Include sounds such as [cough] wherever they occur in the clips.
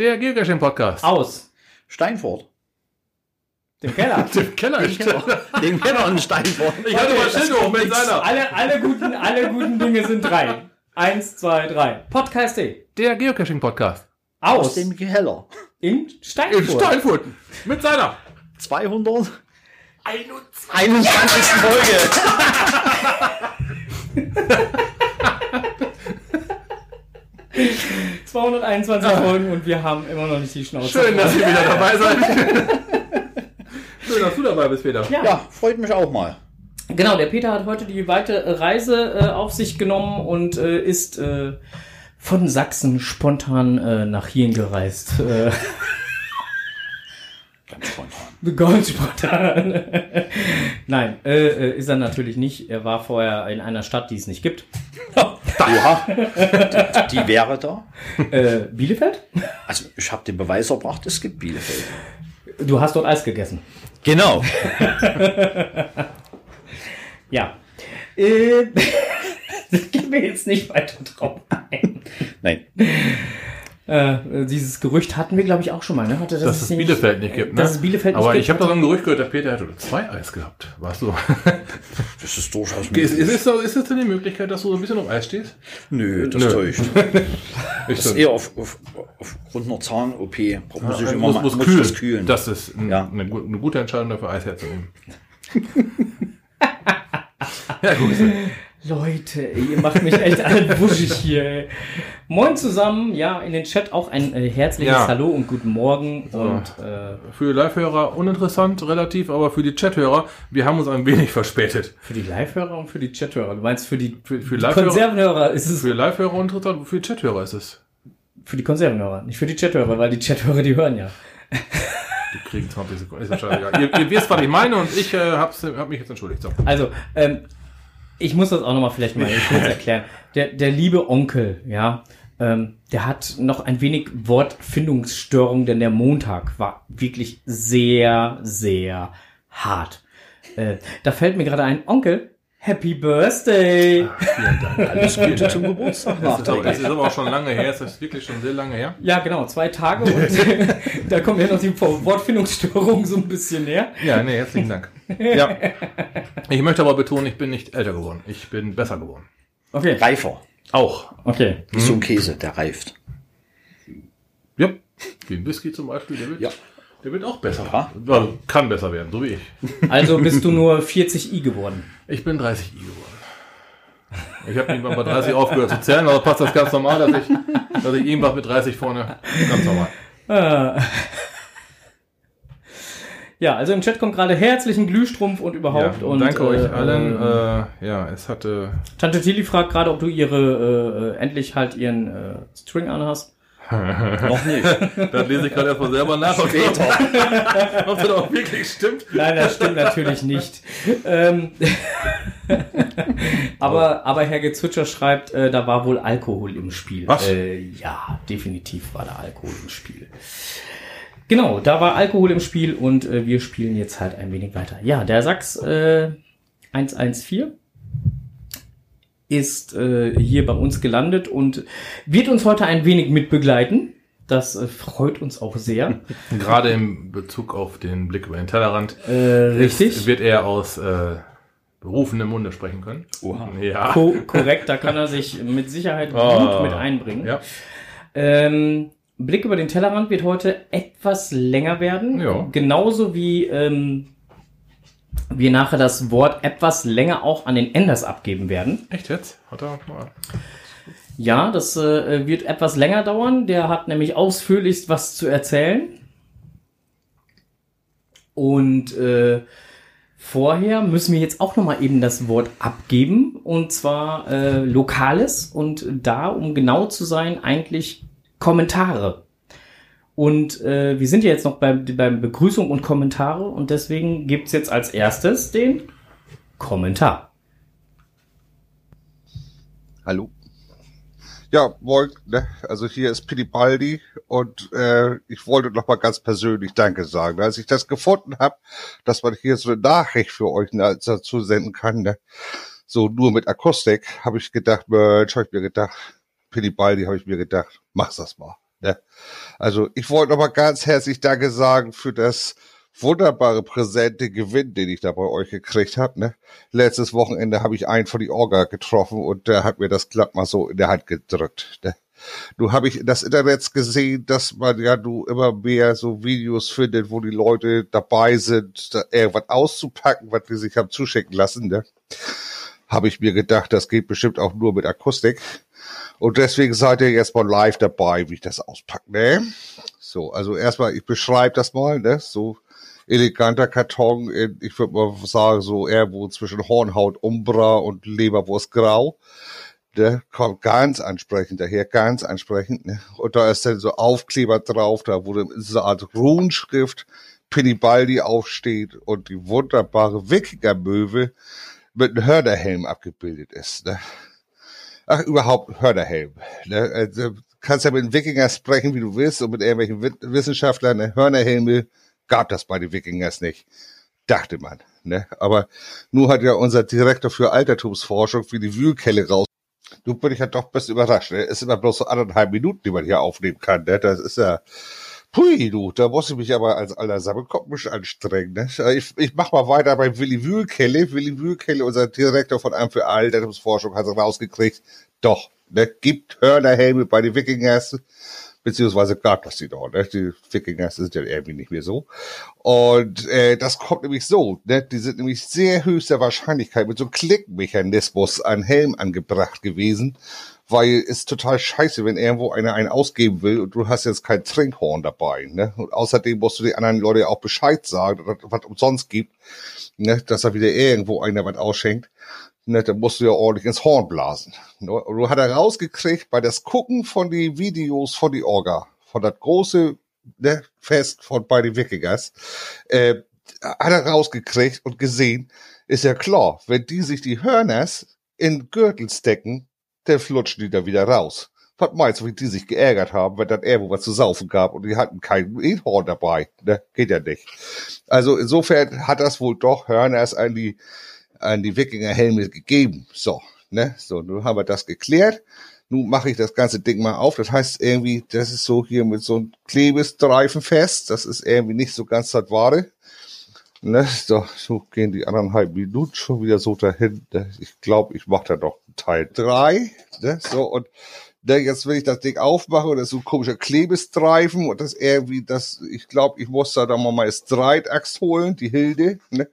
Der Geocaching-Podcast. Aus Steinfurt. dem Keller. [laughs] Dem Keller. Den Keller, [laughs] den Keller in Steinfurt. Ich hatte mal Schild hoch mit seiner. alle, alle, guten, alle guten Dinge sind drei. Eins, zwei, drei. Podcast D. Der Geocaching-Podcast. Aus. Aus dem Keller. in In Steinfurt. Steinfurt. Mit seiner. 200. 21. Folge. [laughs] 221 Folgen und wir haben immer noch nicht die Schnauze. Schön, dass ihr wieder dabei seid. [laughs] Schön, dass du dabei bist, Peter. Ja. Ja, freut mich auch mal. Genau, der Peter hat heute die weite Reise äh, auf sich genommen und äh, ist äh, von Sachsen spontan äh, nach hierhin gereist. Äh, Ganz spontan. [laughs] ganz spontan. Nein, äh, äh, ist er natürlich nicht. Er war vorher in einer Stadt, die es nicht gibt. [laughs] Oha. Die, die wäre da. Äh, Bielefeld? Also, ich habe den Beweis erbracht, es gibt Bielefeld. Du hast dort Eis gegessen. Genau. [laughs] Ja. Äh, [laughs] das geht mir jetzt nicht weiter drauf ein. Nein. Äh, dieses Gerücht hatten wir, glaube ich, auch schon mal. Ne? Hatte das Dass es nicht- Bielefeld nicht gibt, ne? Dass es Bielefeld nicht Aber ich habe doch so ein Gerücht gehört, der Peter hätte zwei Eis gehabt. Warst du? [laughs] Das ist durchaus Ist, möglich. ist, es so- ist es denn die Möglichkeit, dass du so ein bisschen auf Eis stehst? Nö, das Nö. täuscht. Ich [laughs] Das ist eher auf, auf, aufgrund einer Zahn-OP. Muss ich immer muss, mal muss muss kühlen. das kühlen. Das ist ein, Ja. eine, eine gute Entscheidung dafür, Eis herzunehmen. [laughs] ja, gut. Leute, ey, ihr macht mich echt alle [laughs] wuschig hier. Ey. Moin zusammen, ja, in den Chat auch ein äh, herzliches Ja. Hallo und guten Morgen. Und äh, Für die Live-Hörer uninteressant, relativ, aber für die Chat-Hörer, wir haben uns ein wenig verspätet. für die Live-Hörer und für die Chat-Hörer. Du meinst für die, für, für die Live-Hörer? Konservenhörer ist es Für Live-Hörer uninteressant, für die Chat-Hörer ist es. für die Konservenhörer, nicht für die Chat-Hörer, weil die Chat-Hörer, die hören ja. Die kriegen 20 Sekunden. Ist ja ihr, ihr wisst, was ich meine und ich äh, hab's, hab mich jetzt entschuldigt. So. Also, ähm, ich muss das auch nochmal vielleicht mal [laughs] kurz erklären. Der, der liebe Onkel, ja, ähm, der hat noch ein wenig Wortfindungsstörung, denn der Montag war wirklich sehr, sehr hart. Äh, da fällt mir gerade ein, Onkel, Happy Birthday! Vielen Dank. Alles Gute zum Geburtstag Das ist, aber, das nachträglich. ist aber auch schon lange her. Es ist wirklich schon sehr lange her. Ja, genau, zwei Tage und [laughs] da kommt ja noch die Wortfindungsstörung so ein bisschen näher. Ja, nee, herzlichen Dank. Ja. Ich möchte aber betonen, ich bin nicht älter geworden. Ich bin besser geworden. Okay, Reifer. Auch. okay. Wie so ein Käse, der reift. Ja. Wie ein Whisky zum Beispiel, der wird, Ja. der wird auch besser. Ja. Kann besser werden, so wie ich. Also bist du nur 40i geworden. Ich bin 30 I geworden. Ich habe irgendwann bei 30 aufgehört zu zählen, aber passt das ganz normal, dass ich, dass ich irgendwas mit 30 vorne ganz normal. Ah. Ja, also im Chat kommt gerade herzlichen Glühstrumpf und überhaupt. Ja, und, danke äh, euch allen. ähm, Äh, ja, es hatte. Tante Tilly fragt gerade, ob du ihre äh, äh, endlich halt ihren äh, String anhast. Noch nicht. [laughs] Das lese ich gerade erstmal selber nach. ob- Später. [laughs] Ob das auch wirklich stimmt. Nein, das stimmt natürlich nicht. Ähm, [laughs] aber, aber Herr Gezwitscher schreibt, äh, da war wohl Alkohol im Spiel. Was? Äh, ja, definitiv war da Alkohol im Spiel. Genau, da war Alkohol im Spiel und äh, wir spielen jetzt halt ein wenig weiter. Ja, der Sachs äh, 114 ist äh, hier bei uns gelandet und wird uns heute ein wenig mitbegleiten. Das äh, freut uns auch sehr. [laughs] Gerade im Bezug auf den Blick über den Tellerrand. äh, richtig. Ist, wird er aus äh, berufenem Munde sprechen können. Oha. Ja. Ko korrekt, da kann er sich mit Sicherheit gut Ah. mit einbringen. Ja. Ähm, Blick über den Tellerrand wird heute etwas länger werden. Ja. Genauso wie ähm, wir nachher das Wort etwas länger auch an den Enders abgeben werden. Echt jetzt? Hat er mal. Ja, das äh, wird etwas länger dauern. Der hat nämlich ausführlichst was zu erzählen. Und äh, vorher müssen wir jetzt auch noch mal eben das Wort abgeben. Und zwar äh, Lokales. Und da, um genau zu sein, eigentlich Kommentare. Und äh, wir sind ja jetzt noch beim, beim Begrüßung und Kommentare. Und deswegen gibt's jetzt als erstes den Kommentar. Hallo. Ja, moin, ne? also hier ist Baldi und äh, ich wollte noch mal ganz persönlich Danke sagen. Als ich das gefunden habe, dass man hier so eine Nachricht für euch dazu senden kann, ne? so nur mit Akustik, habe ich gedacht, Mensch, habe ich mir gedacht, Baldi habe ich mir gedacht, mach's das mal. Ne? Also ich wollte nochmal ganz herzlich Danke sagen für das wunderbare präsente Gewinn, den ich da bei euch gekriegt habe. Ne? Letztes Wochenende habe ich einen von die Orga getroffen und der hat mir das glatt mal so in der Hand gedrückt. Ne? Du habe ich das Internet gesehen, dass man ja du immer mehr so Videos findet, wo die Leute dabei sind, da irgendwas auszupacken, was die sich haben zuschicken lassen. Ne? Habe ich mir gedacht, das geht bestimmt auch nur mit Akustik. Und deswegen seid ihr jetzt mal live dabei, wie ich das auspacke. Ne? So, also erstmal, ich beschreibe das mal, ne? So eleganter Karton in, ich würde mal sagen, so irgendwo zwischen Hornhaut Umbra und Leberwurst Grau. Der kommt ganz ansprechend daher, ganz ansprechend. Ne? Und da ist dann so Aufkleber drauf, da wo so eine Art Runenschrift Pinibaldi aufsteht und die wunderbare Wikinger-Möwe mit einem Hörnerhelm abgebildet ist. Ne? Ach, überhaupt Hörnerhelm. Ne? Also, kannst ja mit den Wikinger sprechen, wie du willst, und mit irgendwelchen Wissenschaftlern, ne? Hörnerhelme gab das bei den Wikingers nicht. Dachte man. Ne? Aber nur hat ja unser Direktor für Altertumsforschung für die Wühlkelle raus du bin ich ja doch best überrascht. Ne? Es sind immer bloß so anderthalb Minuten, die man hier aufnehmen kann. Ne? Das ist ja, pui, du, da muss ich mich aber als alter Sammelkopf ein bisschen anstrengen. Ne? Ich, ich mach mal weiter bei Willi Wühlkelle. Willi Wühlkelle, unser Direktor von Amt für Altertumsforschung, hat rausgekriegt, doch, ne, gibt Hörnerhelme bei den Wikingers beziehungsweise gab das die doch, ne? Die Wikinger sind ja irgendwie nicht mehr so. Und äh, das kommt nämlich so, ne? Die sind nämlich sehr höchster Wahrscheinlichkeit mit so einem Klickmechanismus an Helm angebracht gewesen, weil es total scheiße, wenn irgendwo einer einen ausgeben will und du hast jetzt kein Trinkhorn dabei, ne? Und außerdem musst du den anderen Leute auch Bescheid sagen, was umsonst gibt, ne? Dass da wieder irgendwo einer was ausschenkt ne, da musst du ja ordentlich ins Horn blasen. Ne? Und du hat er rausgekriegt bei das Gucken von die Videos von die Orga, von das große ne, Fest von bei den Wikingers, äh, hat er rausgekriegt und gesehen, ist ja klar, wenn die sich die Hörners in Gürtel stecken, dann flutschen die da wieder raus. Was meinst du, wie die sich geärgert haben, wenn dann irgendwo was zu saufen gab und die hatten kein Einhorn dabei? Ne? Geht ja nicht. Also insofern hat das wohl doch Hörners an die an die Wikingerhelme gegeben. So, ne? So, nun haben wir das geklärt. Nun mache ich das ganze Ding mal auf. Das heißt irgendwie, das ist so hier mit so einem Klebestreifen fest. Das ist irgendwie nicht so ganz das Wahre. Ne? So, so gehen die anderthalb Minuten schon wieder so dahin. Ich glaube, ich mache da noch Teil drei. Ne? So, und ne, jetzt will ich das Ding aufmachen und das ist so ein komischer Klebestreifen und das irgendwie, das, ich glaube, ich muss da dann mal meine Streitaxt holen, die Hilde, ne?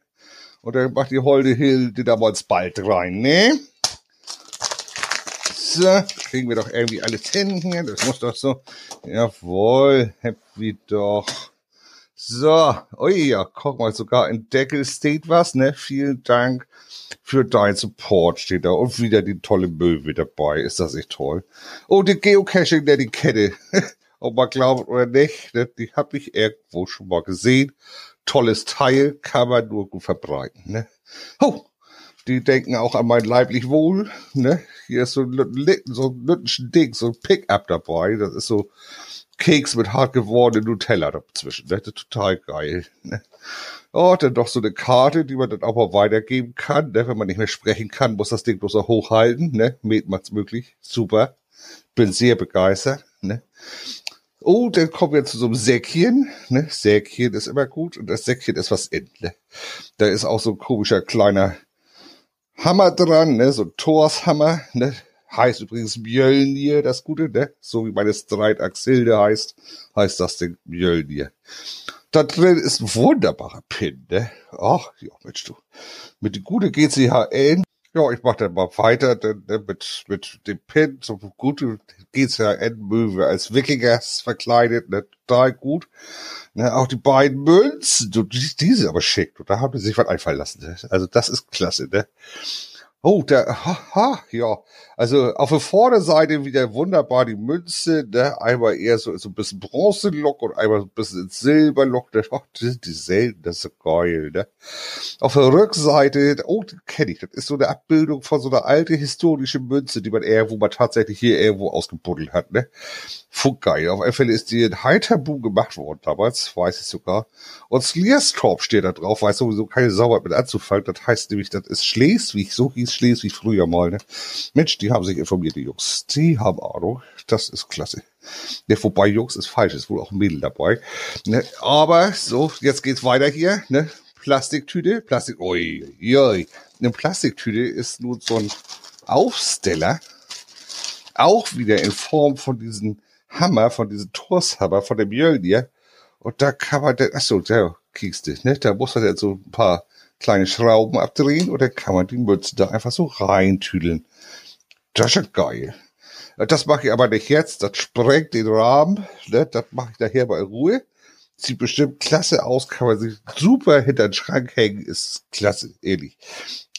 Und dann macht die Holde Hilde damals bald rein, ne? So, kriegen wir doch irgendwie alles hin hier. Das muss doch so. Jawohl, happy doch. So, oh ja, guck mal, sogar in Deckel steht was, ne? Vielen Dank für dein Support steht da. Und wieder die tolle Möwe dabei. Ist das nicht toll? Oh, die Geocaching, der die Kette. [laughs] Ob man glaubt oder nicht, ne? die habe ich irgendwo schon mal gesehen tolles Teil, kann man nur gut verbreiten. Ne? Oh, die denken auch an mein leiblich Wohl. Ne? Hier ist so ein, so ein Ding, so ein Pickup dabei. Das ist so Keks mit hart gewordenen Nutella dazwischen. Das ist total geil. Ne? Oh, dann doch so eine Karte, die man dann auch mal weitergeben kann. Ne? Wenn man nicht mehr sprechen kann, muss das Ding bloß noch hochhalten. Ne? Met macht's möglich. Super. Bin sehr begeistert. Ne? Oh, dann kommen wir zu so einem Säckchen. Ne? Säckchen ist immer gut und das Säckchen ist was in. Ne? Da ist auch so ein komischer kleiner Hammer dran, ne? so ein Torshammer. Ne? Heißt übrigens Mjölnir, das Gute, ne? So wie meine Streitaxilde heißt, heißt das Ding Mjölnir. Da drin ist ein wunderbarer Pin, ne? Ach, ja, Mensch, du. Mit die gute GCHN ja, ich mache dann mal weiter denn, denn mit, mit dem Pin, so gut geht's ja Endmöwe als Wikingers verkleidet, ne, total gut. Ne, auch die beiden Münzen, du, die, die sind aber schick, du, da haben sie sich was einfallen lassen. Ne? Also das ist klasse, ne? Oh, der, haha, ja. Also auf der Vorderseite wieder wunderbar die Münze, ne? Einmal eher so, so ein bisschen Bronze-Look und einmal so ein bisschen Silber-Look. Ne? Oh, die sind die selten, das ist so geil, ne? Auf der Rückseite, oh, die kenne ich, das ist so eine Abbildung von so einer alten historischen Münze, die man eher, wo man tatsächlich hier irgendwo ausgebuddelt hat, ne? geil. Auf alle Fälle ist die in Heiterbu gemacht worden damals, weiß ich sogar. Und Slierstorp steht da drauf, weiß sowieso keine Sauber mit anzufangen. Das heißt nämlich, das ist Schleswig, so hieß hieß Schleswig früher mal, ne? Mensch, die haben sich informiert, die Jungs. Die haben Ahnung. Das ist klasse. Ne, wobei Jungs ist falsch, ist wohl auch ein Mädel dabei. Ne? Aber so, jetzt geht's weiter hier, ne? Plastiktüte, Plastik, ui, ui. Eine Plastiktüte ist nun so ein Aufsteller, auch wieder in Form von diesem Hammer, von diesem Torshammer, von dem Mjölnir. Und da kann man, ach so, da kriegst du, ne? Da muss man jetzt so ein paar kleine Schrauben abdrehen dann kann man die Mütze da einfach so reintüdeln. Das ist geil. Das mache ich aber nicht jetzt, das sprengt den Rahmen, ne? Das mache ich nachher bei Ruhe. Sieht bestimmt klasse aus, kann man sich super hinter den Schrank hängen, ist klasse, ehrlich.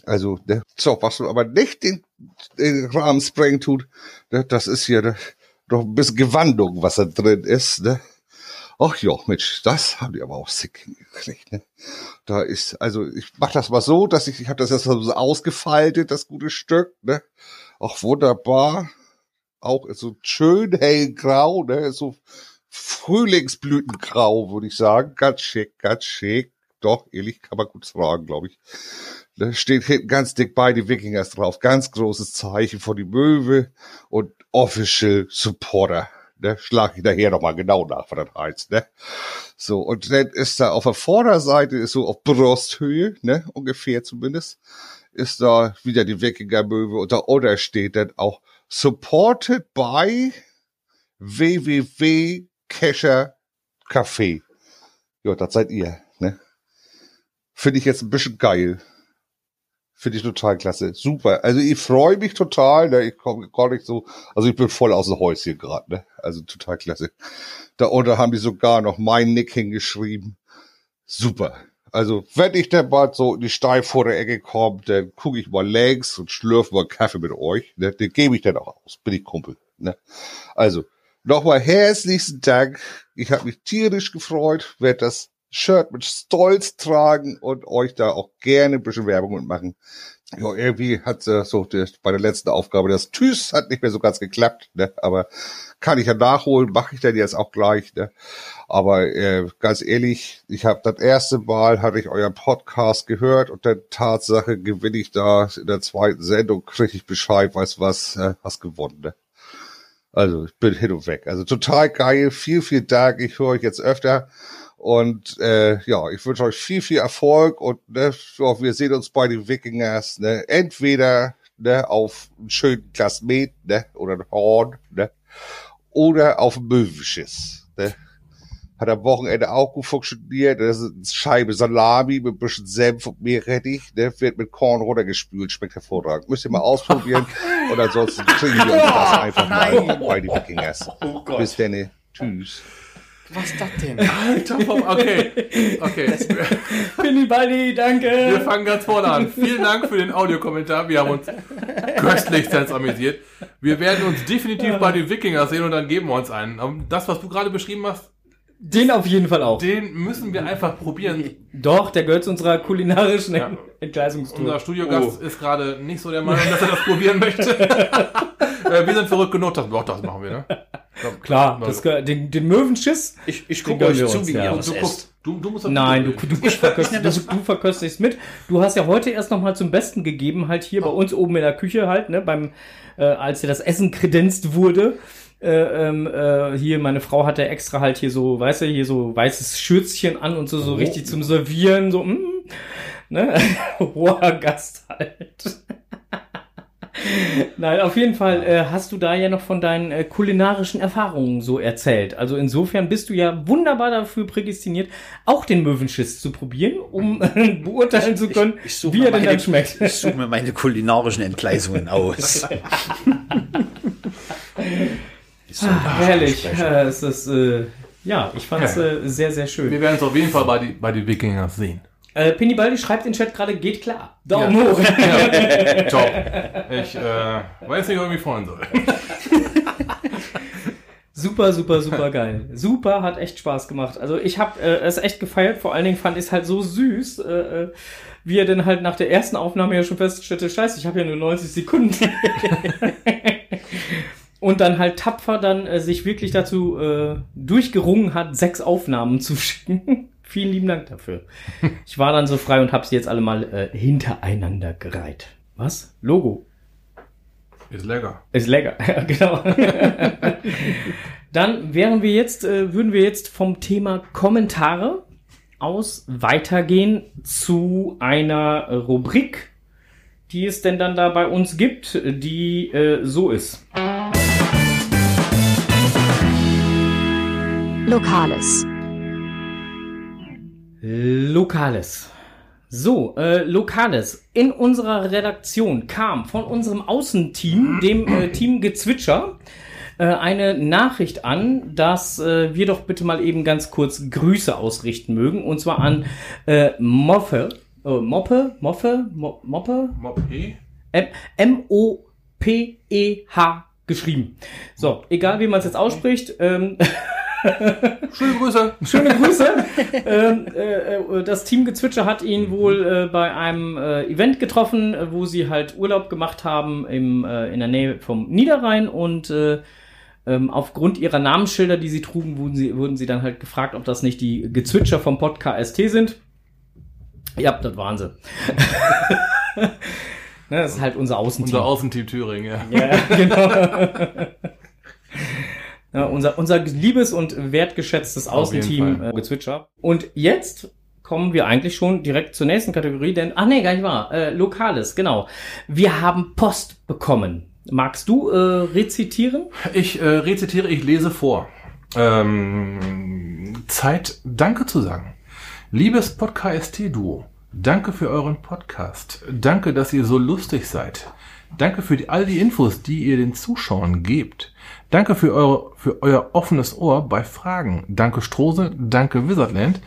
Also, ne? So, was aber nicht den, den Rahmen sprengen tut, ne? das ist hier ne? noch ein bisschen Gewandung, was da drin ist, ne? Ach ja, Mensch, das haben die aber auch sick hingekriegt. Ne? Da ist, also ich mach das mal so, dass ich, ich habe das jetzt so ausgefaltet, das gute Stück, ne? Auch wunderbar. Auch so schön hellgrau, ne? So Frühlingsblütengrau, würde ich sagen. Ganz schick, ganz schick. Doch, ehrlich, kann man gut tragen, glaube ich. Da steht hinten ganz dick bei die Wikingers drauf. Ganz großes Zeichen von die Möwe und Official Supporter ne, schlag ich nachher nochmal genau nach, was das heißt, ne. So, und dann ist da auf der Vorderseite, ist so auf Brusthöhe, ne, ungefähr zumindest, ist da wieder die Wikinger-Möwe und da oder steht dann auch supported by www Kescher Café. Ja, das seid ihr, ne. Finde ich jetzt ein bisschen geil. Finde ich total klasse. Super. Also ich freue mich total. Ne? Ich komme gar nicht so. Also ich bin voll aus dem Häuschen gerade. Ne? Also total klasse. Da unter haben die sogar noch mein Nick hingeschrieben. Super. Also wenn ich dann bald so in die Steilvorder-Ecke komme, dann gucke ich mal längs und schlürfe mal Kaffee mit euch. Ne? Den gebe ich dann auch aus. Bin ich Kumpel. Ne? Also nochmal herzlichsten Dank. Ich habe mich tierisch gefreut, werde das Shirt mit Stolz tragen und euch da auch gerne ein bisschen Werbung mitmachen. Ja, irgendwie hat äh, so die, bei der letzten Aufgabe das Tschüss hat nicht mehr so ganz geklappt, ne? aber kann ich ja nachholen, mache ich dann jetzt auch gleich. Ne? Aber äh, ganz ehrlich, ich habe das erste Mal hatte ich euren Podcast gehört und der Tatsache gewinne ich da in der zweiten Sendung kriege ich Bescheid, weiß was, äh, hast gewonnen. Ne? Also ich bin hin und weg. Also total geil, viel, viel Dank. Ich höre euch jetzt öfter und äh, ja, ich wünsche euch viel, viel Erfolg und ne, ja, wir sehen uns bei den Wikingers. Ne, entweder ne, auf einen schönen Glas Met ne, oder ein Horn ne, oder auf dem Möwenschiss. Ne. Hat am Wochenende auch gut funktioniert. Das ist eine Scheibe Salami mit ein bisschen Senf und Meerrettich. Ne, wird mit Korn runtergespült. Schmeckt hervorragend. Müsst ihr mal ausprobieren. [laughs] und ansonsten kriegen wir uns das einfach mal bei den Wikingers. Oh. Bis dann. Tschüss. Was ist das denn? [laughs] Alter, vom- okay. Okay. [laughs] Baldi, danke. Wir fangen ganz vorne an. Vielen Dank für den Audiokommentar. Wir haben uns [laughs] köstlich amüsiert. Wir werden uns definitiv bei den Wikingers sehen und dann geben wir uns einen. Aber Das, was du gerade beschrieben hast, Den auf jeden Fall auch. den müssen wir einfach probieren. Doch, der gehört zu unserer kulinarischen Ja. Entgleisungstour. Unser Studiogast ist gerade nicht so der Meinung, dass er das probieren möchte. [laughs] Äh, wir sind verrückt genug, dass doch, das machen wir, ne? Klar, das, ge- den, den Möwenschiss. Ich, ich gucke euch zu, uns, wie ihr Und was du guckst, du, du musst das Nein, du, du, du, verköstigst, du, du verköstigst mit. Du hast ja heute erst nochmal zum Besten gegeben, halt hier bei uns oben in der Küche halt, ne, beim, äh, als dir das Essen kredenzt wurde. Äh, ähm, äh, hier, meine Frau hatte extra halt hier so, weißt du, hier so weißes Schürzchen an und so, so richtig zum Servieren, so, mm, ne, [laughs] hoher Gast halt. [laughs] Nein, auf jeden Fall äh, hast du da ja noch von deinen äh, kulinarischen Erfahrungen so erzählt. Also insofern bist du ja wunderbar dafür prädestiniert, auch den Möwenschiss zu probieren, um äh, [laughs] beurteilen zu können, Ich suche wie er denn meine- dann schmeckt. Ich suche mir meine kulinarischen Entgleisungen aus. Ah, herrlich. es ist, äh, ja, ich fand es Ja. äh, sehr, sehr schön. Wir werden es auf jeden Fall bei, die, bei den Wikingers sehen. Äh, Penny Baldi schreibt in den Chat gerade, geht klar. Daumen Ja. hoch. Ja, [laughs] top. Ich äh, weiß nicht, ob ich mich freuen soll. [laughs] Super, super, super geil. Super, hat echt Spaß gemacht. Also ich habe äh, es echt gefeiert. Vor allen Dingen fand ich es halt so süß, äh, äh, wie er dann halt nach der ersten Aufnahme ja schon feststellte, scheiße, ich habe ja nur 90 Sekunden. [laughs] Und dann halt tapfer dann äh, sich wirklich dazu äh, durchgerungen hat, sechs Aufnahmen zu [laughs] schicken. Vielen lieben Dank dafür. Ich war dann so frei und habe sie jetzt alle mal äh, hintereinander gereiht. Was? Logo. Ist lecker. Ist lecker, [laughs] ja, genau. Dann wären wir jetzt, äh, würden wir jetzt vom Thema Kommentare aus weitergehen zu einer Rubrik, die es denn dann da bei uns gibt, die äh, so ist. Lokales. Lokales. So, äh, Lokales. In unserer Redaktion kam von unserem Außenteam, dem äh, Team Gezwitscher, äh, eine Nachricht an, dass äh, wir doch bitte mal eben ganz kurz Grüße ausrichten mögen. Und zwar an äh, Moffe. Äh, Moppe? Moffe? Mo Moppe? Mob E? M- M-O-P-E-H geschrieben. So, egal wie man es jetzt ausspricht. Ähm, [laughs] Schöne Grüße. Schöne Grüße. [laughs] ähm, äh, äh, das Team Gezwitscher hat ihn wohl äh, bei einem äh, Event getroffen, äh, wo sie halt Urlaub gemacht haben im, äh, in der Nähe vom Niederrhein und äh, ähm, aufgrund ihrer Namensschilder, die sie trugen, wurden sie, wurden sie dann halt gefragt, ob das nicht die Gezwitscher vom Podcast sind. Ja, das waren sie. [laughs] ne, das ist halt unser Außenteam. Unser Außenteam Thüringen, ja. Ja, genau. [laughs] Ja, unser, unser liebes und wertgeschätztes Außenteam äh, Gezwitscher. Und jetzt kommen wir eigentlich schon direkt zur nächsten Kategorie, denn, ach nee, gar nicht wahr, äh, Lokales, genau. Wir haben Post bekommen. Magst du äh, rezitieren? Ich äh, rezitiere, ich lese vor. Ähm, Zeit, Danke zu sagen. Liebes Podcast-Duo, danke für euren Podcast. Danke, dass ihr so lustig seid. Danke für die, all die Infos, die ihr den Zuschauern gebt. Danke für, eure, für euer offenes Ohr bei Fragen. Danke Strose, danke Wizardland.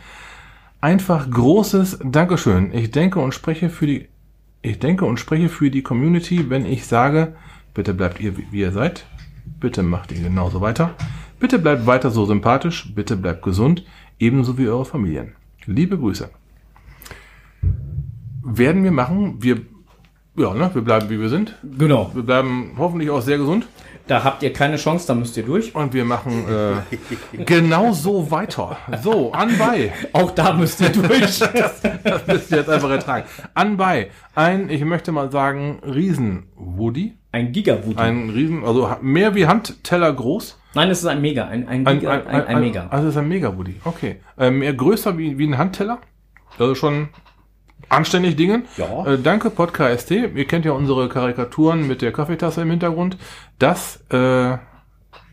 Einfach großes Dankeschön. Ich denke und spreche für die, ich denke und spreche für die Community, wenn ich sage, bitte bleibt ihr, wie ihr seid. Bitte macht ihr genauso weiter. Bitte bleibt weiter so sympathisch. Bitte bleibt gesund. Ebenso wie eure Familien. Liebe Grüße. Werden wir machen. Wir, ja, ne, wir bleiben wie wir sind. Genau. Wir bleiben hoffentlich auch sehr gesund. Da habt ihr keine Chance, da müsst ihr durch. Und wir machen äh, genau so weiter. So, anbei. Auch da müsst ihr durch. [laughs] Das müsst ihr jetzt einfach ertragen. Anbei. Ein, ich möchte mal sagen, Riesen-Woody. Ein Gigawut. Ein Riesen, also mehr wie Handteller groß. Nein, es ist ein Mega, ein, ein, Giga, ein, ein, Mega. Also es ist ein Mega-Woody. Okay. Äh, mehr größer wie, wie ein Handteller. Also schon anständig Dingen. Ja. Äh, danke, Podcast ST. Ihr kennt ja unsere Karikaturen mit der Kaffeetasse im Hintergrund. Das äh,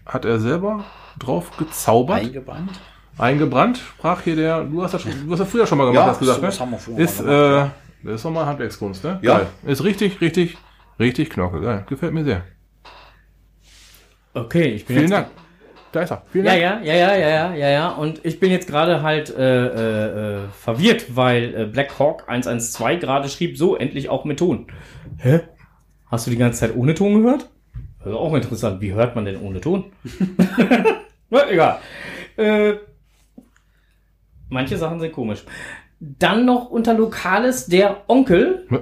hat er selber drauf gezaubert. Eingebrannt. Eingebrannt, sprach hier der, du hast das, schon, du hast das früher schon mal gemacht, Ja, hast gesagt, sowas ne? haben wir vorher Ist, mal gemacht, äh, das ist nochmal Handwerkskunst, ne? Ja. Geil. Ist richtig, richtig, richtig knocke, geil. Gefällt mir sehr. Okay, ich bin Vielen jetzt Dank. Da ist er. Vielen Ja, Dank. ja, ja, ja, ja, ja, ja, ja. Und ich bin jetzt gerade halt äh, äh, äh, verwirrt, weil äh, Black Hawk 112 gerade schrieb, so, endlich auch mit Ton. Hä? Hast du die ganze Zeit ohne Ton gehört? Also auch interessant. Wie hört man denn ohne Ton? [laughs] Na, egal. Äh, manche Sachen sind komisch. Dann noch unter Lokales der Onkel. Ja.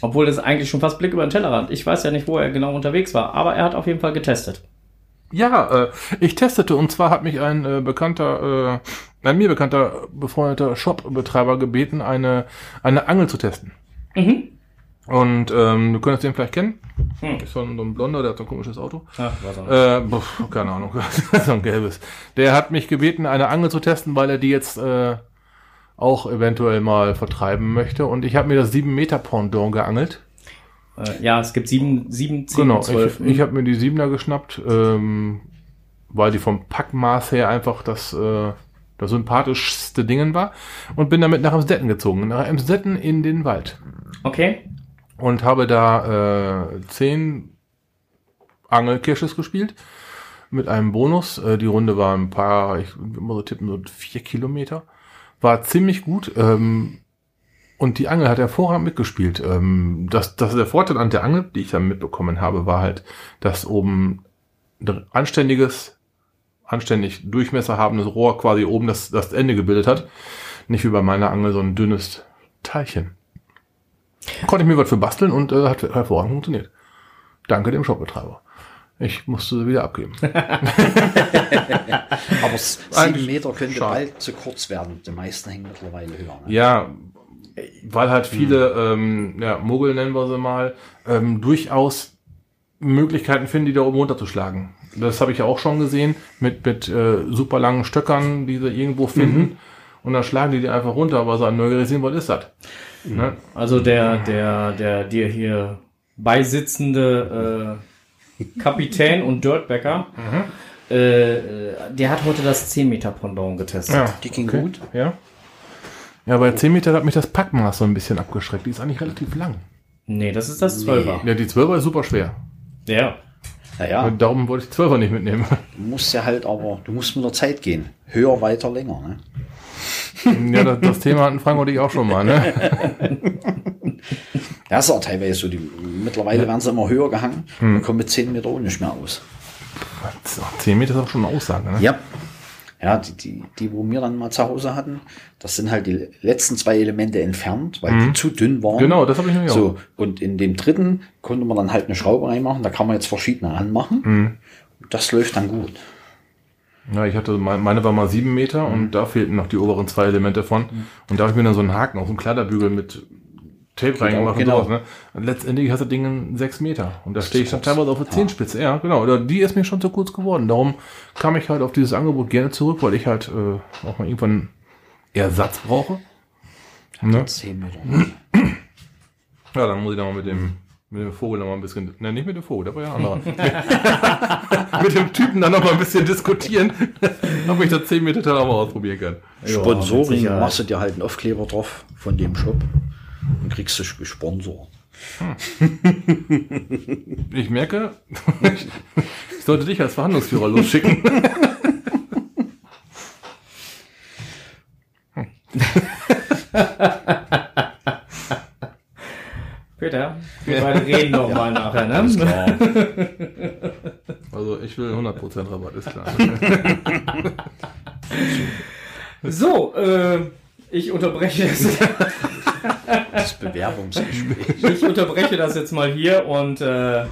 Obwohl das eigentlich schon fast Blick über den Tellerrand. Ich weiß ja nicht, wo er genau unterwegs war, aber er hat auf jeden Fall getestet. Ja, äh, ich testete und zwar hat mich ein äh, bekannter, äh, ein mir bekannter befreundeter Shop-Betreiber gebeten, eine, eine Angel zu testen. Mhm. Und ähm, du könntest den vielleicht kennen. Hm. Ist so ein, so ein Blonder, der hat so ein komisches Auto. Ach. Äh, pf, keine Ahnung, [laughs] so ein gelbes. Der hat mich gebeten, eine Angel zu testen, weil er die jetzt äh, auch eventuell mal vertreiben möchte. Und ich habe mir das 7 Meter Pendant geangelt. Äh, ja, es gibt sieben, sieben, zehn, Genau, zwölf. ich, ich habe mir die 7er geschnappt, ähm, weil die vom Packmaß her einfach das, äh, das sympathischste Dingen war. Und bin damit nach Emsdetten gezogen. Nach Emsdetten in den Wald. okay. und habe da äh, zehn Angelcaches gespielt mit einem Bonus. Äh, die Runde war ein paar, ich würde mal so tippen, so vier Kilometer. War ziemlich gut. Ähm, und die Angel hat hervorragend mitgespielt. Ähm, das, das der Vorteil an der Angel, die ich dann mitbekommen habe, war halt, dass oben ein anständiges, anständig Durchmesser habendes Rohr quasi oben das, das Ende gebildet hat. Nicht wie bei meiner Angel so ein dünnes Teilchen. Konnte ich mir was für basteln und äh, hat hervorragend funktioniert. Danke dem Shopbetreiber. Ich musste sie wieder abgeben. [laughs] Aber sieben Meter könnte schade. bald zu kurz werden. Die meisten hängen mittlerweile höher. Ne? ja, weil halt viele, ähm, ja, Muggel nennen wir sie mal, ähm, durchaus Möglichkeiten finden, die da oben runterzuschlagen. Das habe ich ja auch schon gesehen, mit, mit äh, super langen Stöckern, die sie irgendwo finden. Und dann schlagen die die einfach runter, aber so ein neugieriges sehen, was ist das? Ne? Also der, der, der dir hier beisitzende äh, Kapitän und Dirtbacker, äh, äh, der hat heute das 10 Meter Pendant getestet. Ja, Die ging okay. gut. Ja. Ja, bei 10 Meter hat mich das Packmaß so ein bisschen abgeschreckt. Die ist eigentlich relativ lang. Nee, das ist das 12er. Ja, die 12er ist super schwer. Ja. Naja, Und Darum wollte ich die 12er nicht mitnehmen. du musst ja halt aber, du musst mit der Zeit gehen. Höher, weiter, länger. Ne? ja, das, das Thema hatten Frank und ich auch schon mal, ne? [laughs] Das ist auch teilweise so. Die, mittlerweile werden sie immer höher gehangen Hm. und kommen mit 10 Meter auch nicht mehr aus. 10 Meter ist auch schon eine Aussage, ne? Ja. Ja, die, die, die, wo wir dann mal zu Hause hatten, das sind halt die letzten zwei Elemente entfernt, weil die zu dünn waren. Mhm. Genau, das habe ich auch. So, und in dem dritten konnte man dann halt eine Schraube reinmachen, da kann man jetzt verschiedene anmachen. Mhm. Das läuft dann gut. Ja, ich hatte, mein- meine war mal 7 Meter und da fehlten noch die oberen zwei Elemente von. Und da habe ich mir dann so einen Haken auf so einen Kleiderbügel mit Tape reingemacht genau. und sowas, ne? Und letztendlich hast du Ding in 6 Meter. Und da stehe ich dann teilweise auf der Zehenspitze. Ja, genau. Oder Die ist mir schon zu kurz geworden. Darum kam ich halt auf dieses Angebot gerne zurück, weil ich halt äh, auch mal irgendwann Ersatz brauche. Ne? 10 Meter. [clears throat] Ja, dann muss ich da mal mit dem, mit dem Vogel noch mal ein bisschen, ne, nicht mit dem Vogel, der war ja anderer. [laughs] mit dem Typen dann noch mal ein bisschen diskutieren, [laughs] ob ich das 10 Meter Teil auch mal ausprobieren kann. Sponsoring Sicherheit. machst du dir halt einen Aufkleber drauf von dem Shop und kriegst du gesponsert. Ich merke, ich, [laughs] ich sollte dich als Verhandlungsführer losschicken. Peter, wir beide reden noch mal nachher, ne? Also ich will 100% Rabatt, ist klar. [laughs] So, äh, ich unterbreche das. [laughs] Das Bewerbungsgespräch. Ich unterbreche das jetzt mal hier und äh, [laughs] so.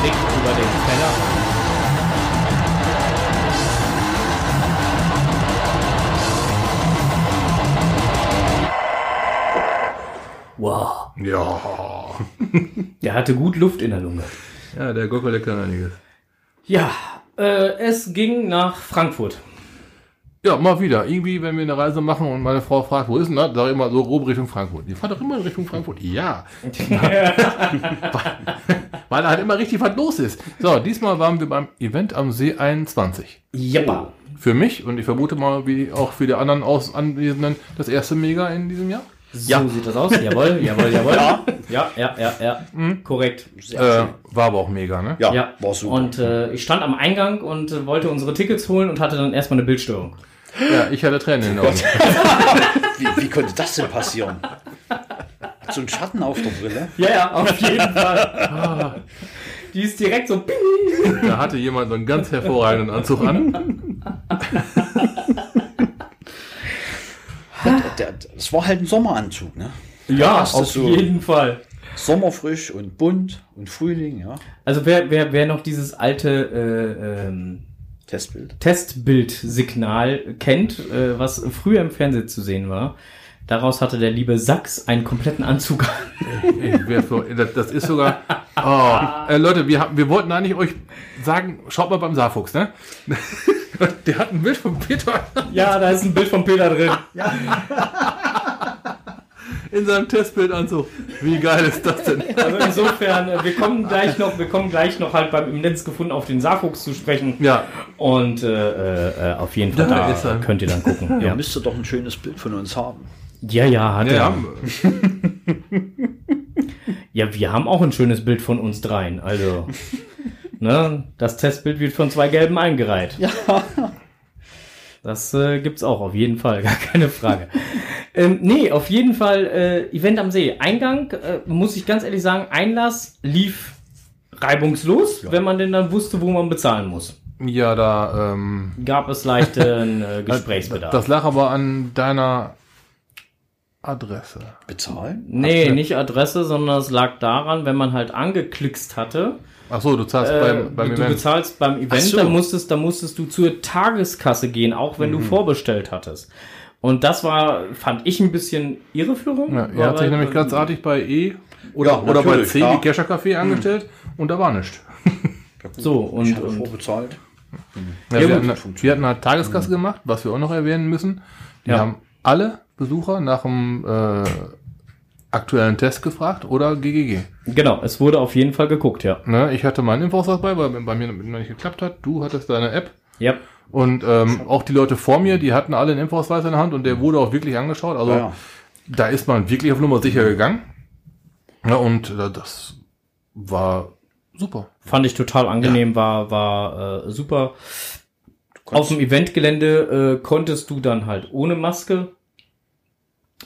Blick über den Teller. Wow. ja. [laughs] Der hatte gut Luft in der Lunge. Ja, der Gockel kann einiges. Ja, äh, es ging nach Frankfurt. Ja, mal wieder. Irgendwie, wenn wir eine Reise machen und meine Frau fragt, wo ist denn das? Sag ich immer so grob Richtung Frankfurt. Die fahrt doch immer in Richtung Frankfurt. Ja. [laughs] [laughs] Weil da halt immer richtig was los ist. So, diesmal waren wir beim Event am See 21. Jappa. Für mich und ich vermute mal, wie auch für die anderen Anwesenden, das erste Mega in diesem Jahr. So sieht das aus. Jawohl, jawohl, [laughs] jawohl. Ja, ja, ja, ja. ja. Korrekt. Sehr Äh, war aber auch mega, ne? Ja, Ja, war super. Und äh, ich stand am Eingang und äh, wollte unsere Tickets holen und hatte dann erstmal eine Bildstörung. Ja, ich hatte Tränen in den Augen. [laughs] wie, wie konnte das denn passieren? So ein Schatten auf der Brille? Ja, ja, auf jeden Fall. [laughs] Die ist direkt so. Da hatte jemand so einen ganz hervorragenden Anzug an. Der, das war halt ein Sommeranzug, ne? Ja, auf so- jeden Fall. Sommerfrisch und bunt und Frühling, ja. Also wer, wer, wer noch dieses alte äh, ähm, Testbild. Testbildsignal kennt, äh, was früher im Fernsehen zu sehen war, daraus hatte der liebe Sachs einen kompletten Anzug an. Das, das ist sogar. Oh, äh, Leute, wir, haben, wir wollten eigentlich euch sagen, schaut mal beim Saarfuchs, ne? Der hat ein Bild von Peter Ja, da ist ein Bild von Peter drin. in seinem Testbildanzug. Wie geil ist das denn? Also insofern, äh, wir kommen gleich noch, wir kommen gleich noch halt beim im Netz gefunden auf den Saarfuchs zu sprechen. Ja, Und äh, äh, auf jeden Fall Da da ist er. könnt ihr dann gucken. Ihr Ja, müsste doch ein schönes Bild von uns haben. ja, ja, hat ja, er. haben wir. [laughs] Ja, wir haben auch ein schönes Bild von uns dreien. Also, [laughs] ne, das Testbild wird von zwei Gelben eingereiht. Ja. Das äh, gibt's auch, auf jeden Fall, [laughs] gar keine Frage. ähm, nee, auf jeden Fall äh, Event am See. Eingang, äh, muss ich ganz ehrlich sagen, Einlass lief reibungslos, wenn man denn dann wusste, wo man bezahlen muss. Ja, da. Ähm, Gab es leichten äh, [laughs] Gesprächsbedarf. das lag aber an deiner Adresse. Bezahlen? Nee, nicht Adresse, sondern es lag daran, wenn man halt angeklickst hatte, Ach so, du zahlst Äh, beim, beim du Event. bezahlst beim Event, so. dann musstest, dann musstest du zur Tageskasse gehen, auch wenn du Mhm. vorbestellt hattest. Und das war, fand ich ein bisschen Irreführung. Ja, er hat sich nämlich ganz artig bei E oder, Ja, oder bei C, ja. wie Kescher Café, angestellt und da war nichts. So, und, Ich hatte und vorbezahlt. Ja, Ja, wir, hatten, wir hatten halt Tageskasse gemacht, was wir auch noch erwähnen müssen. Wir Ja. haben alle Besucher nach dem äh, aktuellen Test gefragt oder GGG. genau, es wurde auf jeden Fall geguckt, ja. Ne, ich hatte meinen Impfausweis bei, weil bei mir noch nicht geklappt hat. Du hattest deine App. Ja, Und ähm, auch die Leute vor mir, die hatten alle einen Impfausweis in der Hand und der wurde auch wirklich angeschaut. Also Ja, ja. da ist man wirklich auf Nummer sicher gegangen. Ja, und äh, das war super. fand ich total angenehm, war, war äh, super. Auf dem Eventgelände äh, konntest du dann halt ohne Maske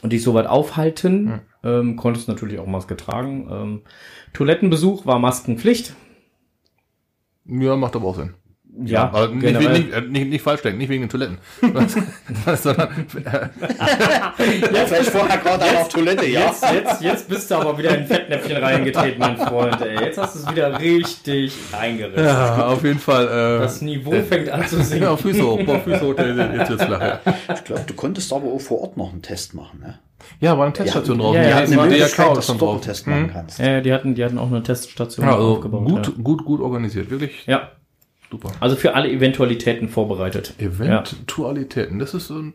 und dich soweit aufhalten. Ähm, konntest natürlich auch Maske tragen. Ähm, Toilettenbesuch war Maskenpflicht. Ja, macht aber auch Sinn. Ja, aber nicht, nicht, äh, nicht, nicht falsch denken, nicht wegen den Toiletten. [laughs] Sondern, [laughs] äh, Ja, vielleicht vorher gerade einer auf Toilette, ja. Jetzt, jetzt, jetzt bist du aber wieder in ein Fettnäpfchen reingetreten, mein Freund. Ey. Jetzt hast du es wieder richtig eingerissen. ja, auf jeden Fall. Äh, Das Niveau fängt an zu sinken. ja, Füße hoch, boah, Füße hoch, jetzt wird's flach. Ja, Ich glaube, du konntest aber auch vor Ort noch einen Test machen, ne? ja war eine Teststation Ja, drauf. ja, Die ja, hatten eine Möglichkeit, auch dass du drauf. einen Test machen kannst. Ja, die hatten, die hatten auch eine Teststation Ja, also aufgebaut. gut, Ja. gut, gut organisiert. Wirklich ja, super. also für alle Eventualitäten vorbereitet. Eventualitäten, das ist so ein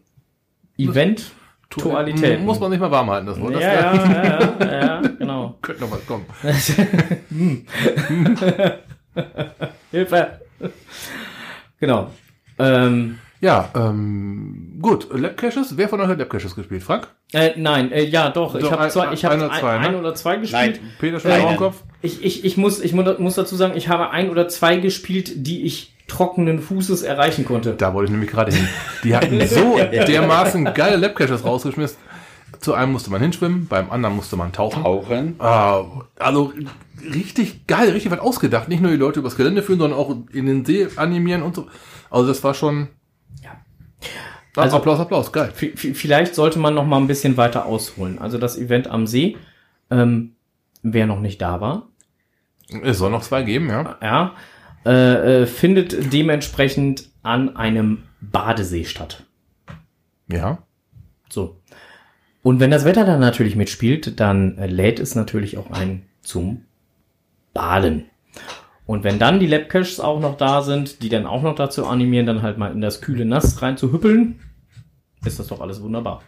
Ja. Eventualitäten. Muss man nicht mal warm halten, das Wort. ja, Das ja, [laughs] ja, ja, ja, genau. [laughs] könnte noch was kommen. [laughs] Hilfe. genau. Ähm, Ja, ähm, gut. Labcaches. Wer von euch hat Labcaches gespielt? Frank? äh, nein, äh, ja, doch. Ich So, habe ein- zwei, ich ein habe oder ein, zwei, ne? ein oder zwei gespielt. Nein. Peter schon im Kopf? Ich, ich, ich, muss, ich mu- muss dazu sagen, ich habe ein oder zwei gespielt, die ich trockenen Fußes erreichen konnte. Da wollte ich nämlich gerade hin. Die hatten so [laughs] dermaßen geile Labcaches rausgeschmissen. Zu einem musste man hinschwimmen, beim anderen musste man tauchen. Tauchen. Ah, also richtig geil, richtig was ausgedacht. Nicht nur die Leute übers Gelände führen, sondern auch in den See animieren und so. Also das war schon. Ja. Also- Applaus, Applaus, geil. Vielleicht sollte man noch mal ein bisschen weiter ausholen. Also das Event am See, ähm, wer noch nicht da war, Es soll noch zwei geben, ja. ja, äh, äh, findet dementsprechend an einem Badesee statt. Ja. So. Und wenn das Wetter dann natürlich mitspielt, dann lädt es natürlich auch ein zum Baden. Und wenn dann die Labcaches auch noch da sind, die dann auch noch dazu animieren, dann halt mal in das kühle Nass rein zu hüppeln, ist das doch alles wunderbar.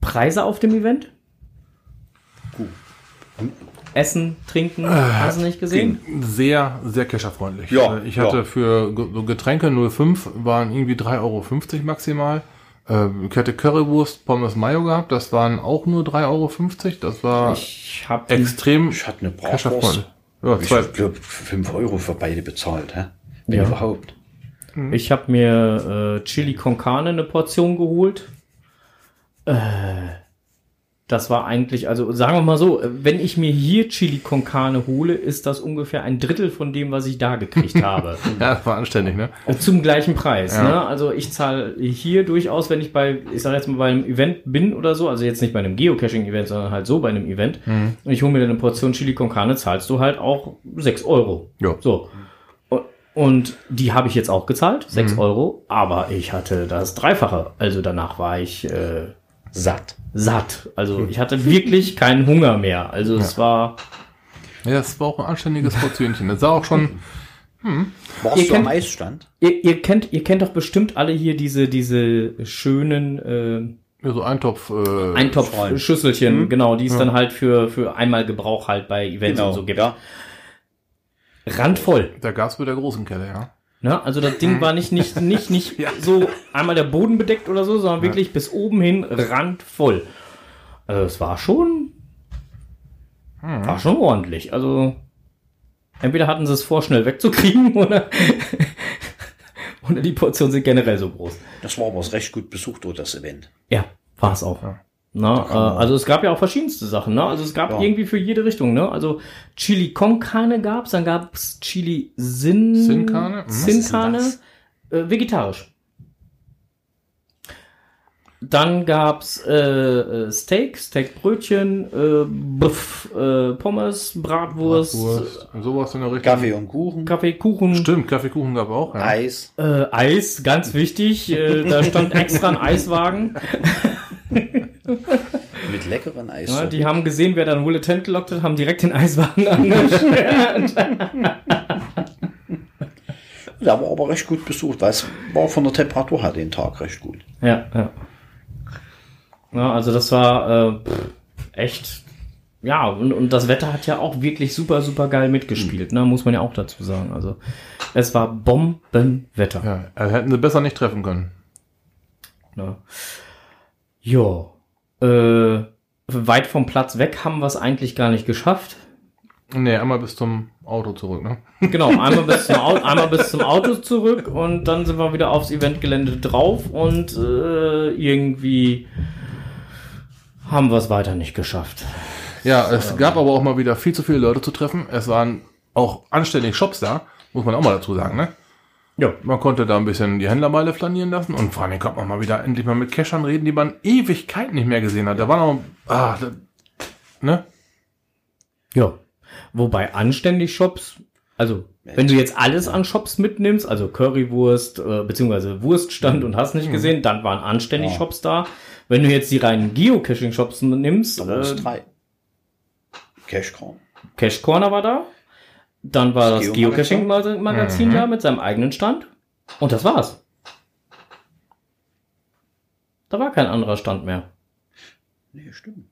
Preise auf dem Event? Essen, trinken, hast du nicht gesehen? Sehr, sehr kescherfreundlich. Ja, Äh, Ich hatte ja. für Getränke 05 waren irgendwie 3,50 Euro maximal. Äh, Ich hatte Currywurst, Pommes Mayo gehabt, das waren auch nur 3,50 Euro. Das war Ich habe extrem Ich hatte eine. Bratwurst. Ja, Ich glaube, 5 Euro für beide bezahlt, hä? Wenn Ja. überhaupt. Ich habe mir äh, Chili con Carne eine Portion geholt. Äh, das war eigentlich, also sagen wir mal so, wenn ich mir hier Chili con Carne hole, ist das ungefähr ein Drittel von dem, was ich da gekriegt habe. [laughs] ja, das war anständig, ne? Äh, Zum gleichen Preis. Ja. Ne? Also ich zahle hier durchaus, wenn ich bei, ich sage jetzt mal bei einem Event bin oder so, also jetzt nicht bei einem Geocaching-Event, sondern halt so bei einem Event, Mhm. und ich hole mir dann eine Portion Chili con Carne, zahlst du halt auch 6 Euro. Ja. So. Und- die habe ich jetzt auch gezahlt, 6 Mhm. Euro, aber ich hatte das Dreifache. Also danach war ich äh, Satt. satt. Also ich hatte wirklich keinen Hunger mehr. Also es war. Ja, das war auch ein anständiges Portionchen. Das sah auch schon, Warst Ihr du am kennt- Eisstand? Ihr, ihr kennt, ihr kennt doch bestimmt alle hier diese, diese schönen äh, ja, so Eintopf, äh, Eintopf-Schüsselchen, Mhm. genau, die es dann halt für, für einmal Gebrauch halt bei Events und so gibt. ja. Randvoll. da gab's mit der großen Kelle, ja. Ne? Also das Ding war nicht, nicht, nicht, nicht [laughs] Ja. so einmal der Boden bedeckt oder so, sondern wirklich bis oben hin randvoll. Also es war schon, war schon ordentlich. Also entweder hatten sie es vor, schnell wegzukriegen [laughs] oder, oder die Portionen sind generell so groß. Das war aber recht gut besucht, oh, das Event. Ja, war es auch. Na, äh, also es gab ja auch verschiedenste Sachen, ne? Also es gab Ja. irgendwie für jede Richtung, ne? Also Chili con Carne gab's, dann gab's Chili Sin Sin Carne? Mhm. Sin Carne, äh, vegetarisch. Dann gab's äh, äh, Steak, Steakbrötchen, äh, Buff, äh, Pommes, Bratwurst, Wurst, sowas in der Richtung. Kaffee und Kuchen, Kaffee, Kuchen, Stimmt, Kaffeekuchen gab auch. Ja. Eis. äh, Eis, ganz wichtig. Äh, da stand extra ein Eiswagen. [laughs] [laughs] Mit leckeren Eis. Ja, die haben gesehen, wer dann wohl Tent gelockt hat, haben direkt den Eiswagen [laughs] angestellt. Der [laughs] war aber recht gut besucht, weil es war von der Temperatur her den Tag recht gut. ja, ja. Ja, also das war äh, pff, echt. Ja, und, und das Wetter hat ja auch wirklich super, super geil mitgespielt, ne? muss man ja auch dazu sagen. Also es war Bombenwetter. Ja, also hätten sie besser nicht treffen können. Ne? Ja. Äh, weit vom Platz weg haben wir es eigentlich gar nicht geschafft. Nee, einmal bis zum Auto zurück, ne? Genau, [laughs] einmal bis, zum Auto, einmal bis zum Auto zurück und dann sind wir wieder aufs Eventgelände drauf und äh, irgendwie haben wir es weiter nicht geschafft. Ja, es gab aber auch mal wieder viel zu viele Leute zu treffen. Es waren auch anständig Shops da, muss man auch mal dazu sagen, ne? Ja. Man konnte da ein bisschen die Händlermeile flanieren lassen und vor allem konnte man mal wieder endlich mal mit Cashern reden, die man Ewigkeit nicht mehr gesehen hat. Da war noch, ah, da, ne? Ja. Wobei anständig Shops, also wenn du jetzt alles an Shops mitnimmst, also Currywurst, äh, beziehungsweise Wurststand und hast nicht gesehen, dann waren anständig Ja. Shops da. Wenn du jetzt die reinen Geocaching-Shops nimmst, Da waren es äh, drei. Cashcorn. Cash Corner war da. Dann war das Das Geocaching-Magazin da mit seinem eigenen Stand. Und das war's. Da war kein anderer Stand mehr. Nee, stimmt.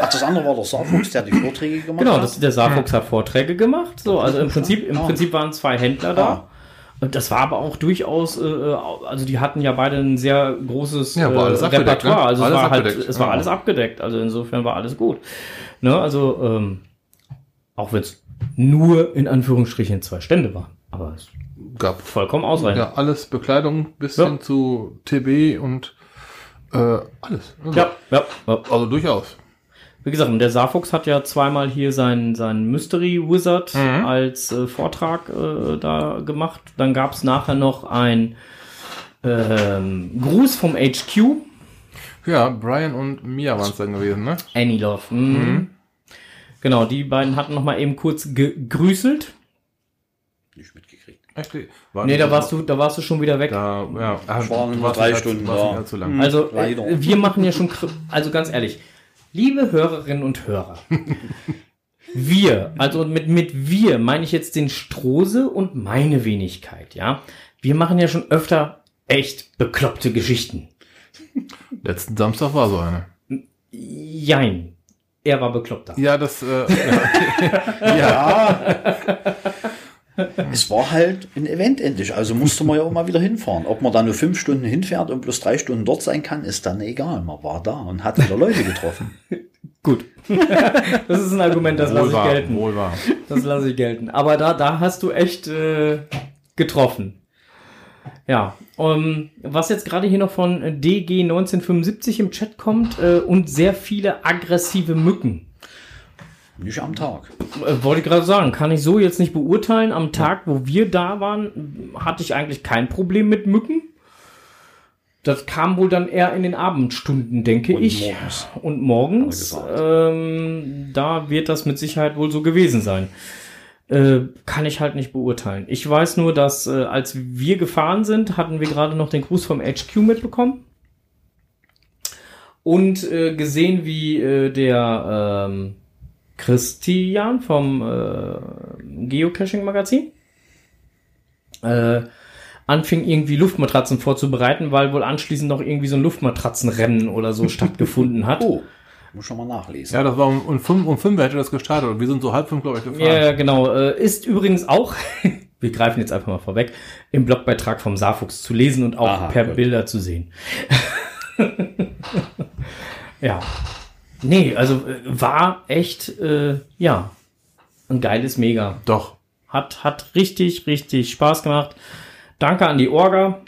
Ach, das andere war der Saarfuchs, der die Vorträge gemacht Genau, hat. das, der Saarfuchs hat Vorträge gemacht. So, also im Prinzip, im. Prinzip waren zwei Händler da. Ah. Und das war aber auch durchaus, äh, also die hatten ja beide ein sehr großes Ja, war äh, alles Repertoire. ne? Also Alles es war halt, es war Ja. alles abgedeckt. Also insofern war alles gut. Ne, also ähm, auch wenn es nur in Anführungsstrichen zwei Stände waren, aber es Gab. vollkommen ausreichend. Ja, alles Bekleidung bis Ja. hin zu TB und äh, alles. Also, Ja, ja, ja. Also durchaus. Wie gesagt, der Saarfuchs hat ja zweimal hier seinen, seinen Mystery Wizard Mhm. als äh, Vortrag äh, da gemacht. Dann gab es nachher noch ein ähm, Gruß vom HQ. Ja, Brian und Mia waren es dann gewesen, ne? Annie Love. Mhm. Genau, die beiden hatten noch mal eben kurz gegrüßelt. Nicht mitgekriegt. Echt? War Nee, da warst du, da warst du schon wieder weg. Da, ja, ah, waren du warst drei allzu- Stunden warst da. allzu lang. Also, Leider. äh, wir machen ja schon, also ganz ehrlich, liebe Hörerinnen und Hörer, [laughs] wir, also mit, mit wir meine ich jetzt den Strose und meine Wenigkeit, ja. Wir machen ja schon öfter echt bekloppte Geschichten. Letzten Samstag war so eine. Jein. Er war bekloppter. Ja, das, äh, [laughs] ja. ja. Es war halt ein Event endlich, also musste man ja auch mal wieder hinfahren. Ob man da nur fünf Stunden hinfährt und bloß drei Stunden dort sein kann, ist dann egal. Man war da und hat wieder Leute getroffen. [laughs] Gut. [laughs] das ist ein Argument, das lasse ich gelten. wohl wahr. Das lasse ich gelten. Aber da, da hast du echt äh, getroffen. Ja, um, was jetzt gerade hier noch von DG 1975 im Chat kommt äh, und sehr viele aggressive Mücken. Nicht am Tag. Äh, wollte ich gerade sagen, kann ich so jetzt nicht beurteilen. Am Tag, wo wir da waren, hatte ich eigentlich kein Problem mit Mücken. Das kam wohl dann eher in den Abendstunden, denke Und ich. morgens. Und morgens. Ähm, da wird das mit Sicherheit wohl so gewesen sein. Äh, kann ich halt nicht beurteilen. Ich weiß nur, dass äh, als wir gefahren sind, hatten wir gerade noch den Gruß vom HQ mitbekommen. Und äh, gesehen, wie äh, der ähm, Christian vom äh, Geocaching-Magazin äh, anfing, irgendwie Luftmatratzen vorzubereiten, weil wohl anschließend noch irgendwie so ein Luftmatratzenrennen oder so [laughs] stattgefunden hat. Oh, muss schon mal nachlesen. Ja, das war um, um, fünf, um fünf hätte das gestartet und wir sind so halb fünf, glaube ich, gefahren. Ja, genau. Äh, ist übrigens auch, [laughs] wir greifen jetzt einfach mal vorweg, im Blogbeitrag vom Saarfuchs zu lesen und auch Aha, per gut. Bilder zu sehen. [laughs] ja. Nee, also äh, war echt, äh, ja, ein geiles Mega. Doch. Hat, hat richtig, richtig Spaß gemacht. Danke an die Orga.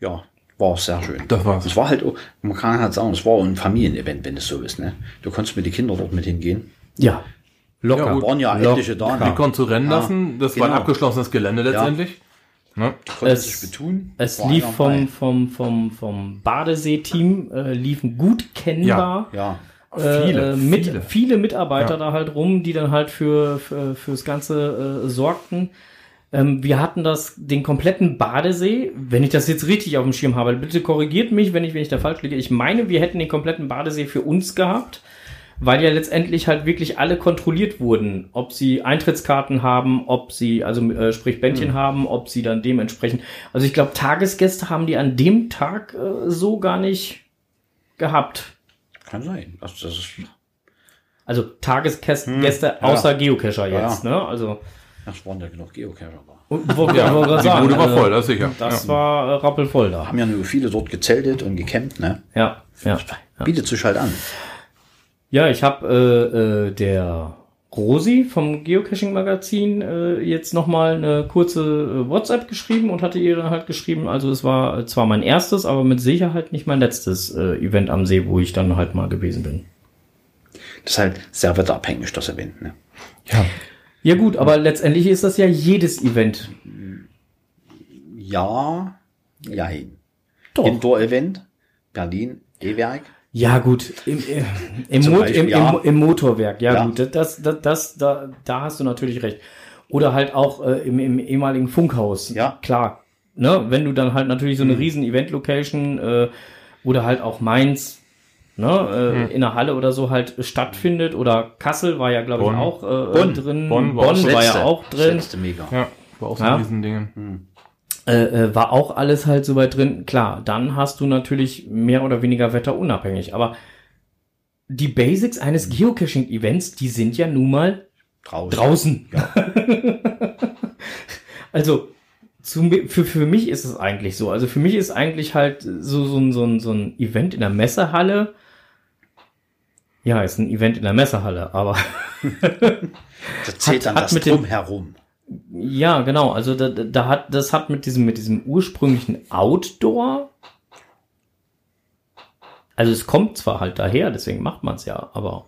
Ja, war sehr schön. Das war's. Es war halt, auch- man kann halt sagen, es war auch ein Familienevent, wenn es so ist. Ne? Du konntest mit den Kindern dort mit hingehen. Ja. Locker. Ja. Waren ja Locker. etliche da. Die Ne? konnten zu rennen Ja, lassen. Das war ein genau. abgeschlossenes Gelände letztendlich. Ne? Konnte Es- sich betun. Es War lief vom, vom, vom, vom Badesee-Team, äh, liefen gut kennbar. Ja, äh, Viele, äh, mit, viele. viele. Mitarbeiter Ja. da halt rum, die dann halt für, für fürs Ganze äh, sorgten. Ähm, wir hatten das, den kompletten Badesee, wenn ich das jetzt richtig auf dem Schirm habe, bitte korrigiert mich, wenn ich, wenn ich da falsch liege. Ich meine, wir hätten den kompletten Badesee für uns gehabt, weil ja letztendlich halt wirklich alle kontrolliert wurden, ob sie Eintrittskarten haben, ob sie, also äh, sprich Bändchen haben, ob sie dann dementsprechend, also ich glaube, Tagesgäste haben die an dem Tag äh, so gar nicht gehabt. kann sein. Also das ist, Also Tagesgäste Hm, ja. außer Geocacher Ja, jetzt, ne? Also das waren ja genug Geocacher da. und, wo, ja, wo Die Bude war voll, das ist sicher. Das ja. war äh, rappelvoll da. Haben ja nur viele dort gezeltet und gecampt, ne? Ja, ja. Bietet sich halt an. Ja, ich habe äh, äh, der Rosi vom Geocaching-Magazin äh, jetzt nochmal eine kurze äh, WhatsApp geschrieben und hatte ihr dann halt geschrieben, also es war äh, zwar mein erstes, aber mit Sicherheit nicht mein letztes äh, Event am See, wo ich dann halt mal gewesen bin. Das ist halt sehr wetterabhängig, das Event, ne? ja. Ja gut, aber letztendlich ist das ja jedes Event. Ja, jein. Doch. Indoor-Event, Berlin, E-Werk. Ja, gut, im, äh, im, Mot Beispiel, im, ja. im, Motorwerk, ja, Ja. gut, das, das, das, da, da hast du natürlich recht. Oder halt auch äh, im, im ehemaligen Funkhaus. Ja. Mhm. Klar. Ne, wenn du dann halt natürlich so eine riesen Event-Location äh, oder halt auch Mainz, ne, äh, in der Halle oder so halt stattfindet oder Kassel war ja, glaube ich, Bonn. auch äh, Bonn. drin. Bonn Bonn war war, auch ja auch das drin. Letzte Mega. ja, war auch so Ja. ein Riesending. Äh, äh, war auch alles halt soweit drin. Klar, dann hast du natürlich mehr oder weniger wetterunabhängig. Aber die Basics eines Geocaching-Events, die sind ja nun mal Draußen. draußen. [laughs] also zu, für, für mich ist es eigentlich so. Also für mich ist eigentlich halt so, so, ein- so, ein, so ein Event in der Messehalle. Ja, ist ein Event in der Messehalle, aber [laughs] Das zählt Hat- dann das mit dem- Drumherum. Ja, genau. Also da, da da hat das hat mit diesem mit diesem ursprünglichen Outdoor. Also es kommt zwar halt daher, deswegen macht man es ja, aber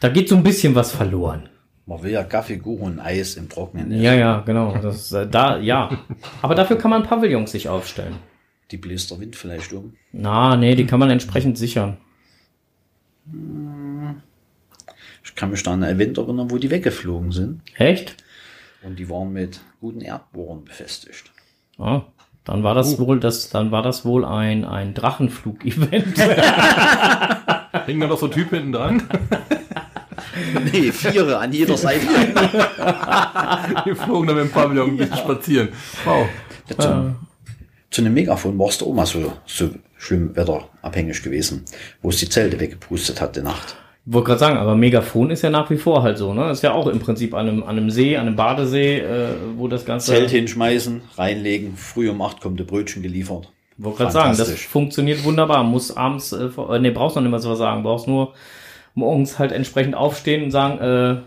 da geht so ein bisschen was verloren. Man will ja Kaffee, Kuchen und Eis im Trockenen. Ja, ja, genau. Das äh, da ja. Aber dafür kann man Pavillons sich aufstellen. Die bläst der Wind vielleicht um. Na, nee, die kann man entsprechend sichern. Ich kann mich da an ein Event erinnern, wo die weggeflogen sind. Echt? Und die waren mit guten Erdbohren befestigt. Ah, dann war das wohl das dann war das wohl ein ein Drachenflug-Event. [laughs] Hingen da noch so Typen hinten dran? [laughs] Nee, Viere an jeder Seite. [laughs] Die flogen da mit dem Pavillon ein bisschen spazieren. Wow. Ja, zu, zu einem Megafon war es da auch mal so, so schlimm wetterabhängig gewesen, wo es die Zelte weggepustet hat, die Nacht. Ich wollte gerade sagen, aber Megafon ist ja nach wie vor halt so, ne? Ist ja auch im Prinzip an einem, an einem See, an einem Badesee, äh, wo das Ganze. Zelt hinschmeißen, reinlegen, früh um acht kommt der Brötchen geliefert. Wollte gerade sagen, das funktioniert wunderbar. Muss abends, äh, nee, brauchst noch nicht mal so was sagen. Brauchst nur morgens halt entsprechend aufstehen und sagen, äh,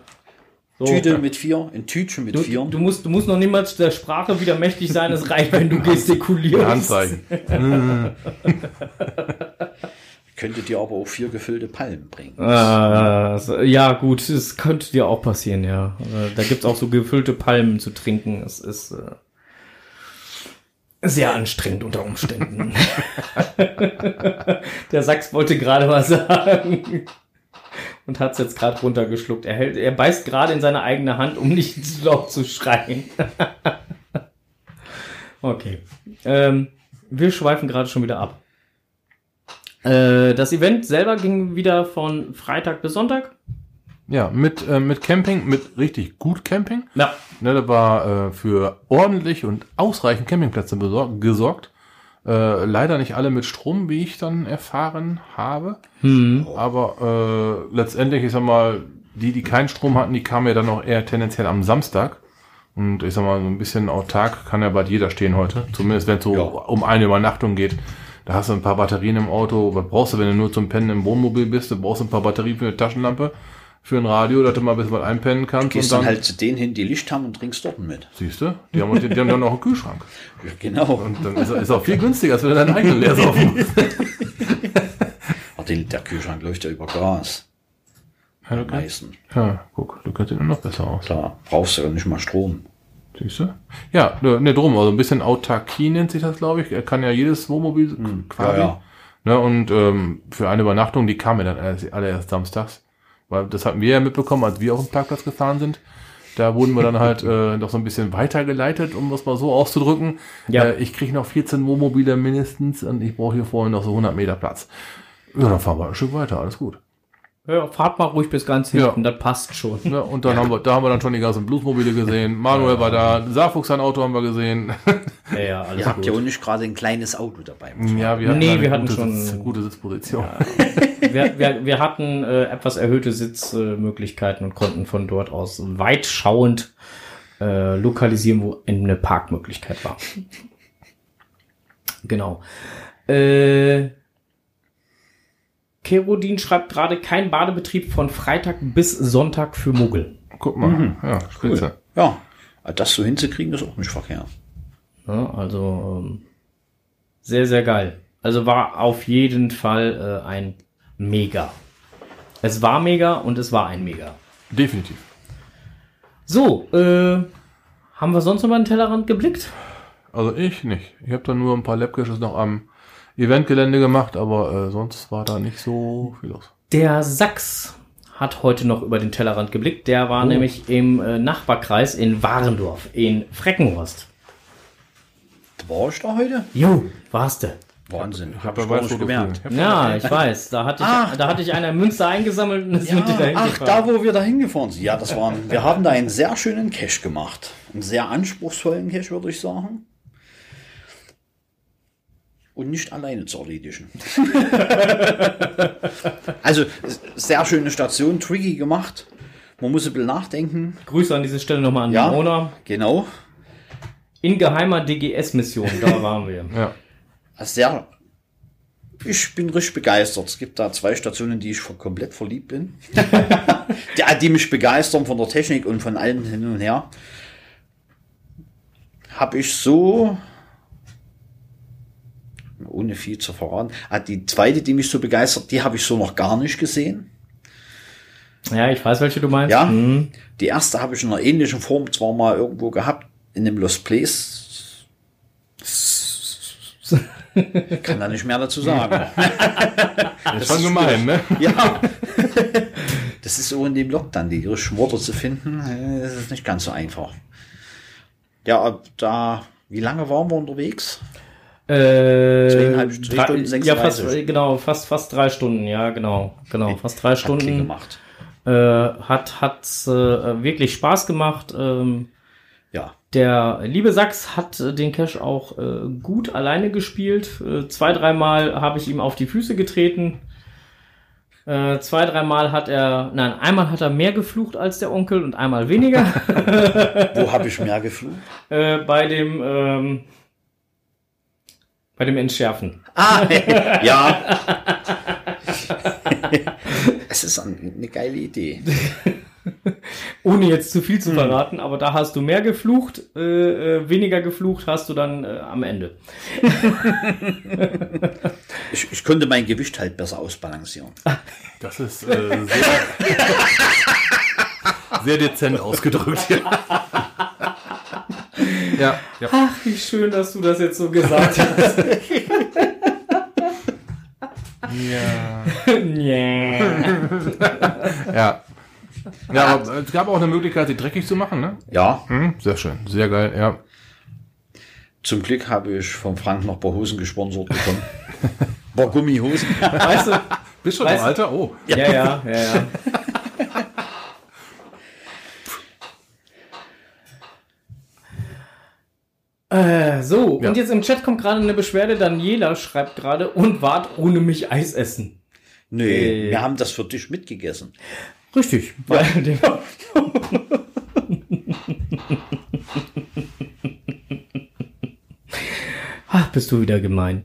so. Tüte mit vier, ein Tütchen mit Du, vier. du, musst, du musst noch niemals der Sprache wieder mächtig sein, es reicht, wenn du gestikulierst. Anzeigen. [laughs] Könntet ihr aber auch vier gefüllte Palmen bringen. Äh, ja, gut, es könnte dir auch passieren, ja. Da gibt's auch so gefüllte Palmen zu trinken. Es ist äh, sehr anstrengend unter Umständen. [laughs] Der Sachs wollte gerade was sagen und hat's jetzt gerade runtergeschluckt. Er, hält, er beißt gerade in seine eigene Hand, um nicht zu laut zu schreien. [laughs] okay. Ähm, wir schweifen gerade schon wieder ab. Äh, das Event selber ging wieder von Freitag bis Sonntag. Ja, mit, äh, mit Camping, mit richtig gut Camping. Ja. Ne, da war äh, für ordentlich und ausreichend Campingplätze besor- gesorgt. Äh, leider nicht alle mit Strom, wie ich dann erfahren habe. Aber äh, letztendlich, ich sag mal, die, die keinen Strom hatten, die kamen ja dann auch eher tendenziell am Samstag. Und ich sag mal, so ein bisschen autark kann ja bald jeder stehen heute. Zumindest wenn es so Ja. um eine Übernachtung geht. Da hast du ein paar Batterien im Auto. Was brauchst du, wenn du nur zum Pennen im Wohnmobil bist? Du brauchst ein paar Batterien für eine Taschenlampe, für ein Radio, dass du mal ein bisschen was einpennen kannst. Gehst dann halt zu denen hin, die Licht haben und trinkst dort mit. Siehst du? Die haben, die, die haben dann noch einen Kühlschrank. [laughs] Ja, genau. Und dann ist ist auch viel günstiger, als wenn du deinen eigenen leer saufen musst. [laughs] [laughs] Der Kühlschrank läuft ja über Gas. Ja, du kannst, Meistens. ja, guck, du könntest ihn noch besser aus. Klar, brauchst du ja nicht mal Strom. Siehst du? Ja, ne, ne, drum, also ein bisschen Autarkie nennt sich das, glaube ich. Er kann ja jedes Wohnmobil quasi. ja, ja. Ne, und ähm, für eine Übernachtung, die kam ja dann alle erst samstags. Weil das hatten wir ja mitbekommen, als wir auf den Parkplatz gefahren sind. Da wurden wir dann [laughs] halt äh, noch so ein bisschen weitergeleitet, um das mal so auszudrücken. Ja. Äh, ich kriege noch 14 Wohnmobile mindestens und ich brauche hier vorhin noch so 100 Meter Platz. Ja, dann fahren wir ein Stück weiter, alles gut. Ja, fahrt mal ruhig bis ganz hinten, das passt schon. Ja, und dann haben wir, da haben wir dann schon die ganzen Bluesmobile gesehen. Manuel war da, Saarfuchs sein Auto haben wir gesehen. [laughs] Ja, ja, alles Ihr habt ja auch nicht gerade ein kleines Auto dabei. Ja, wir hatten, Nee, eine wir hatten gute, schon- Sitz, gute Sitzposition. [laughs] wir, wir, wir hatten äh, etwas erhöhte Sitzmöglichkeiten und konnten von dort aus weit schauend äh, lokalisieren, wo eine Parkmöglichkeit war. [laughs] Genau. Äh, Kerodin schreibt gerade kein Badebetrieb von Freitag bis Sonntag für Muggel. Guck mal, ja, spitze. Ja, das so hinzukriegen, ist auch nicht verkehrt. Ja, also ähm, sehr, sehr geil. Also war auf jeden Fall äh, ein Mega. Es war mega und es war ein Mega. Definitiv. So, äh, haben wir sonst noch mal den Tellerrand geblickt? Also ich nicht. Ich habe da nur ein paar Labcaches noch am Eventgelände gemacht, aber äh, sonst war da nicht so viel los. Der Sachs hat heute noch über den Tellerrand geblickt. Der war nämlich im äh, Nachbarkreis in Warendorf, in Freckenhorst. War ich da heute? Jo, warst du. Wahnsinn. Ich Hab habe gar nicht Weißfoto gemerkt. Ja, ich weiß. Da hatte ich, Ah. da hatte ich eine Münze eingesammelt und ist Ja, mit dir dahin ach, gefahren. da wo wir da hingefahren sind. Ja, das waren, wir haben da einen sehr schönen Cache gemacht. Einen sehr anspruchsvollen Cache, würde ich sagen. Und nicht alleine zu erledigen. [laughs] also, sehr schöne Station, tricky gemacht. Man muss ein bisschen nachdenken. Grüße an dieser Stelle nochmal an Ja. die Mona. Genau. In geheimer DGS-Mission, da [laughs] waren wir. Ja. Sehr. Ich bin richtig begeistert. Es gibt da zwei Stationen, die ich komplett verliebt bin. [laughs] die, die mich begeistern von der Technik und von allem hin und her. Habe ich so, ohne viel zu verraten, ah, die zweite, die mich so begeistert, die habe ich so noch gar nicht gesehen. Ja, ich weiß, welche du meinst. Ja, Hm. die erste habe ich in einer ähnlichen Form zwar mal irgendwo gehabt, in einem Lost Place. Kann da nicht mehr dazu sagen. Das ist schon gemein, ne? Ja. Das ist so in dem Lockdown, die irischen Worte zu finden, das ist nicht ganz so einfach. Ja, da, wie lange waren wir unterwegs? Äh, Zweieinhalb- zwei drei- Stunden Ja, fast, 36. genau, fast, fast drei Stunden, ja, genau, genau, fast drei Hat Stunden. gemacht. Äh, hat hat äh, wirklich Spaß gemacht. Ähm, Ja. der liebe Sachs hat äh, den Cash auch äh, gut alleine gespielt. Äh, zwei, dreimal habe ich ihm auf die Füße getreten. Äh, zwei, dreimal hat er, nein, einmal hat er mehr geflucht als der Onkel und einmal weniger. [laughs] Wo habe ich mehr [laughs] geflucht? äh, bei dem, ähm, bei dem Entschärfen. Ah, [laughs] ja. [laughs] es ist ein- eine geile Idee. [laughs] Ohne jetzt zu viel zu verraten, aber da hast du mehr geflucht, äh, äh, weniger geflucht hast du dann äh, am Ende. Ich, ich konnte mein Gewicht halt besser ausbalancieren. Das ist äh, sehr, sehr dezent ausgedrückt. Ja. Ja, ja. Ach, wie schön, dass du das jetzt so gesagt hast. Ja. yeah. ja. Ja, aber es gab auch eine Möglichkeit, sie dreckig zu machen, ne? Ja, Hm, sehr schön, sehr geil, ja. zum Glück habe ich vom Frank noch ein paar Hosen gesponsert bekommen. Ein paar Gummihosen. Weißt du? Bist schon Weißt im du- Alter? Oh. Ja, ja, ja, ja. [laughs] Äh, so, Ja. und jetzt im Chat kommt gerade eine Beschwerde. Daniela schreibt gerade, und wart ohne mich Eis essen. Nee, Äh. wir haben das für dich mitgegessen. Richtig. Weil [laughs] dem, Ach, bist du wieder gemein.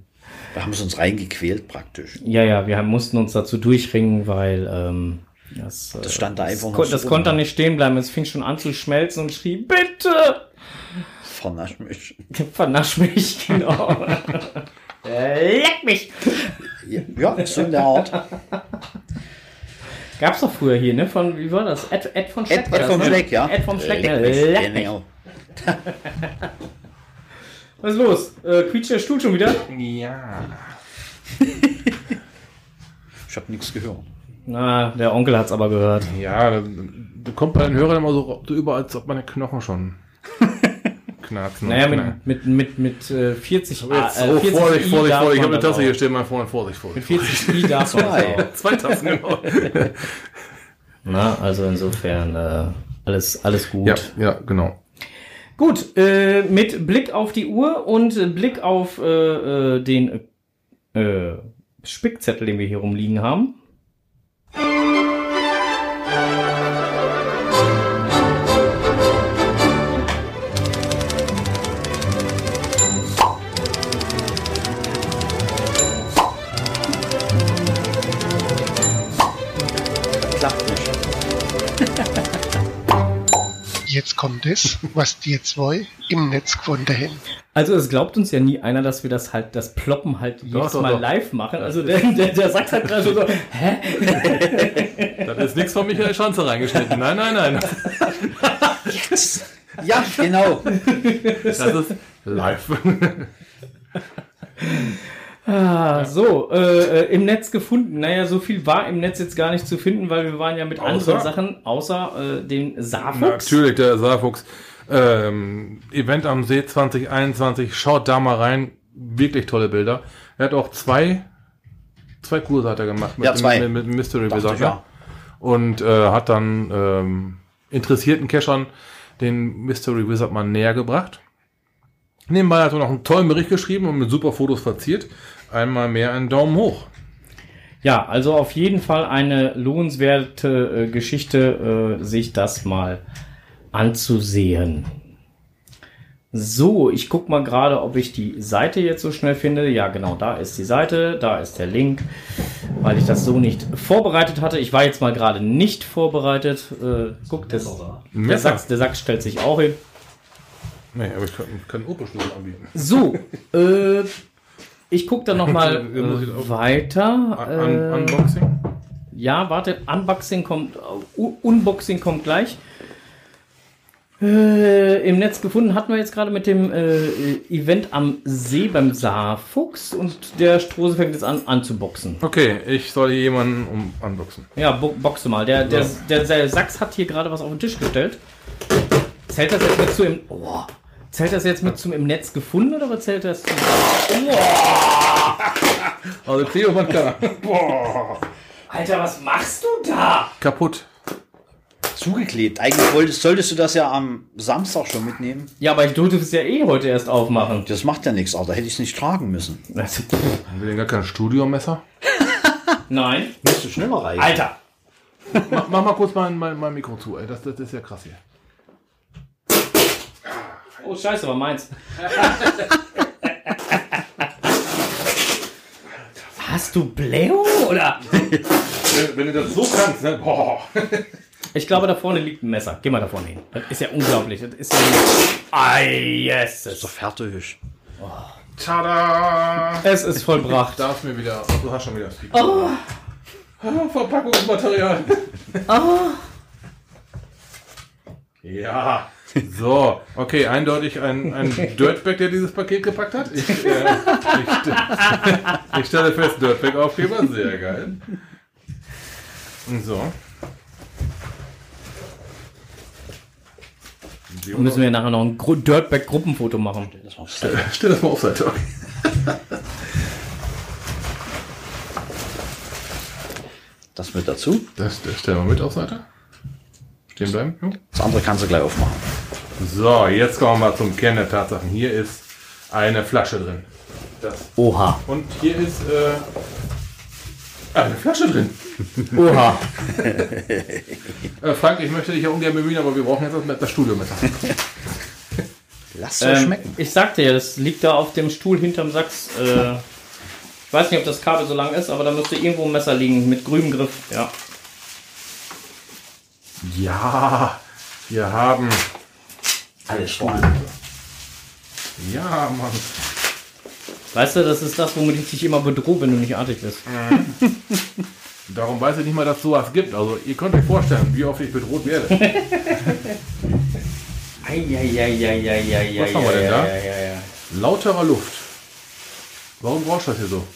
Wir haben es uns reingequält praktisch. Ja, ja, wir haben, mussten uns dazu durchringen, weil ähm, das, Das stand da einfach das, noch das rum. konnte da nicht stehen bleiben. Es fing schon an zu schmelzen und schrie, bitte, Vernasch mich. [laughs] vernasch mich, genau. [laughs] Äh, Leck mich! Ja, so in der Art. Gab's doch früher hier, ne? Von, wie war das? Ed, Ed von Schleck. Ed, Ed das, vom ne? Schleck, ja. Ed vom Schleck, Leck mich. Leck mich. Genau. [laughs] Was ist los? Äh, quietscht der Stuhl schon wieder? Ja. Ich habe nichts gehört. Na, der Onkel hat's aber gehört. Ja, da, da kommt bei den Hörern immer so, so über, als ob meine Knochen schon knarzen. Naja, und knallen. mit, mit, mit, mit äh, 40 Aber jetzt, äh, oh, 40 Vorsicht, I Vorsicht, Vorsicht. Ich habe eine Tasse hier stehen, mal vorne, Vorsicht, Mit Vorsicht. 40 I [laughs] darf man auch. Zwei Tassen, genau. [laughs] Na, also insofern äh, alles, alles gut. ja, ja, genau. Gut, äh, mit Blick auf die Uhr und äh, Blick auf äh, äh, den äh, Spickzettel, den wir hier rumliegen haben. Es, was die zwei im Netz gefunden haben. Also es glaubt uns ja nie einer, dass wir das halt, das Ploppen halt jedes doch, Mal doch. live machen. Also der, der, der sagt halt gerade so, hä? [laughs] Das ist nichts von Michael Schanze reingeschnitten. Nein, nein, nein. Ja, genau. Das ist live. Ah, so, äh, äh, im Netz gefunden. Naja, so viel war im Netz jetzt gar nicht zu finden, weil wir waren ja mit Außer? anderen Sachen, außer äh, den Saarfuchs. Natürlich, der Saarfuchs. Ähm, Event am See 2021. Schaut da mal rein. Wirklich tolle Bilder. Er hat auch zwei, zwei Kurse hat er gemacht mit, Ja, zwei. dem, mit, mit Mystery Dachte ja. Und äh, hat dann ähm, interessierten Cachern den Mystery Wizard mal näher gebracht. Nebenbei hat er noch einen tollen Bericht geschrieben und mit super Fotos verziert. Einmal mehr einen Daumen hoch. Ja, also auf jeden Fall eine lohnenswerte äh, Geschichte, äh, sich das mal anzusehen. So, ich guck mal gerade, ob ich die Seite jetzt so schnell finde. Ja, genau, da ist die Seite, da ist der Link, weil ich das so nicht vorbereitet hatte. Ich war jetzt mal gerade nicht vorbereitet. Äh, guck, das, der. Sachs, der Sachs stellt sich auch hin. Nee, aber ich kann, kann Opelschlüssel anbieten. So, [laughs] äh, ich guck dann noch [laughs] mal Ja, muss ich auch- äh, weiter. Un Äh, Unboxing. Ja, warte, Unboxing kommt, uh, Unboxing kommt gleich. Äh, Im Netz gefunden hatten wir jetzt gerade mit dem äh, Event am See beim Saarfuchs und der Strose fängt jetzt an anzuboxen. Okay, ich soll hier jemanden um unboxen. Ja, bo boxe mal. Der, der, der, der Sachs hat hier gerade was auf den Tisch gestellt. Zählt das jetzt mit zu im. Oh, zählt das jetzt mit zum im Netz gefunden oder was zählt das zu? Also Theo man kann. Boah. Alter, was machst du da? Kaputt. Zugeklebt. Eigentlich wolltest, solltest du das ja am Samstag schon mitnehmen. Ja, aber ich durfte es ja eh heute erst aufmachen. Das macht ja nichts, aber da hätte ich es nicht tragen müssen. Also, Haben wir denn gar kein Studiomesser? Nein. Müsste schneller reichen. Alter. mach, mach mal kurz mein, mein, mein Mikro zu, ey. Das, das ist ja krass hier. Oh, scheiße, war meins. Hast du Blähung oder? Wenn, wenn du das so kannst, ne? Boah. Ich glaube, da vorne liegt ein Messer. Geh mal da vorne hin. Das ist ja unglaublich. Das ist ja. Ei, yes. Ist doch fertig. Tada! Es ist vollbracht. Darf mir wieder. Du hast schon wieder das Mikro. Ah, Verpackungsmaterial. Ja. So, okay, eindeutig ein, ein [laughs] Dirtbag, der dieses Paket gepackt hat. Ich, äh, ich, [laughs] ich stelle fest, Dirtbag-Aufkleber, sehr geil. So. Müssen wir nachher noch ein Gru- Dirtbag-Gruppenfoto machen. Das war Stell das mal auf Seite. Okay. das mit dazu. Das, das stellen wir mit auf Seite. Stehen bleiben. Jo. Das andere kannst du gleich aufmachen. So, jetzt kommen wir mal zum Kern der Tatsachen. Hier ist eine Flasche drin. Das. Oha. Und hier ist äh, eine Flasche drin. Oha. [laughs] Äh, Frank, ich möchte dich ja ungern bemühen, aber wir brauchen jetzt das, das Studiomesser. [laughs] Lass es Ähm, schmecken. ich sagte ja, das liegt da auf dem Stuhl hinterm Sachs. Äh, ich weiß nicht, ob das Kabel so lang ist, aber da müsste irgendwo ein Messer liegen mit grünem Griff. Ja. Ja, wir haben. Alles vorhanden. Ja, Mann. Weißt du, das ist das, womit ich dich immer bedrohe, wenn du nicht artig bist. [laughs] Darum weiß ich nicht mal, dass es sowas gibt. Also, ihr könnt euch vorstellen, wie oft ich bedroht werde. [laughs] Eieieiei. Was haben wir denn da? Ja, ja, ja. Lauterer Luft. Warum brauchst du das hier so?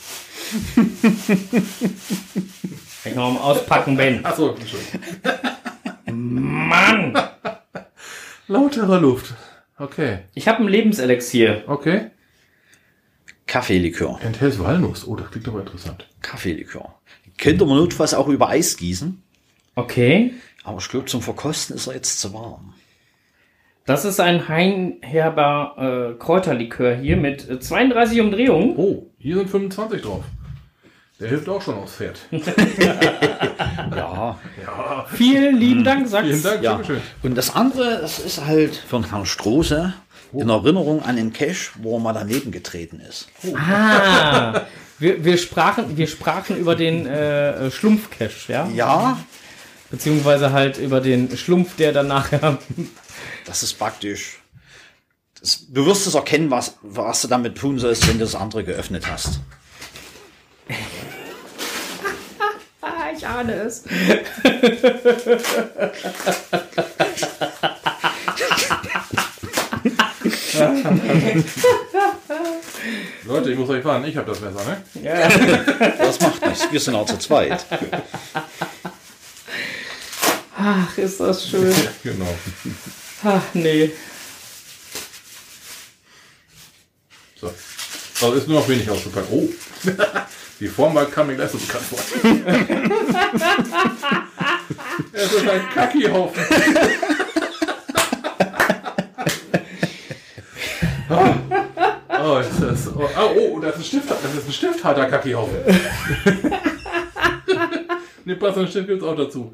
Ich noch am Auspacken bin. Achso. Mann! [laughs] Lauterer Luft. Okay. Ich habe ein Lebenselixier. Okay. Kaffeelikör. Enthält Walnuss. Oh, das klingt aber interessant. Kaffeelikör. Könnte man notfalls auch über Eis gießen. Okay. Aber ich glaube, zum Verkosten ist er jetzt zu warm. Das ist ein Heinherber äh, Kräuterlikör hier mit äh, 32 Umdrehungen. Oh, hier sind 25 drauf. Der hilft auch schon aufs Pferd. [laughs] Ja. Vielen lieben Dank, sagt's. Vielen Dank, ja. Und das andere, das ist halt von Herrn Strohse in Erinnerung an den Cash, wo er mal daneben getreten ist. Ah, wir, wir, sprachen, wir sprachen über den äh, Schlumpfcash, ja? Ja, Beziehungsweise halt über den Schlumpf, der dann nachher. das ist praktisch. Das, du wirst es erkennen, was, was du damit tun sollst, wenn du das andere geöffnet hast. Ah, ich ahne es. Leute, ich muss euch warnen, ich habe das Messer, ne? Das macht nichts. Wir sind auch zu zweit. Ach, ist das schön. Genau. Ach, nee. So. Also ist nur noch wenig ausgepackt. Oh. Die Form war- kam mir gleich so bekannt vor. [laughs] es ist ein Kackihaufen. [laughs] Oh, ist das, oh, oh, oh, das ist ein Stift, das ist ein Stifthalter Kackihaufen. [laughs] Ne, passenden Stift gibt's auch dazu.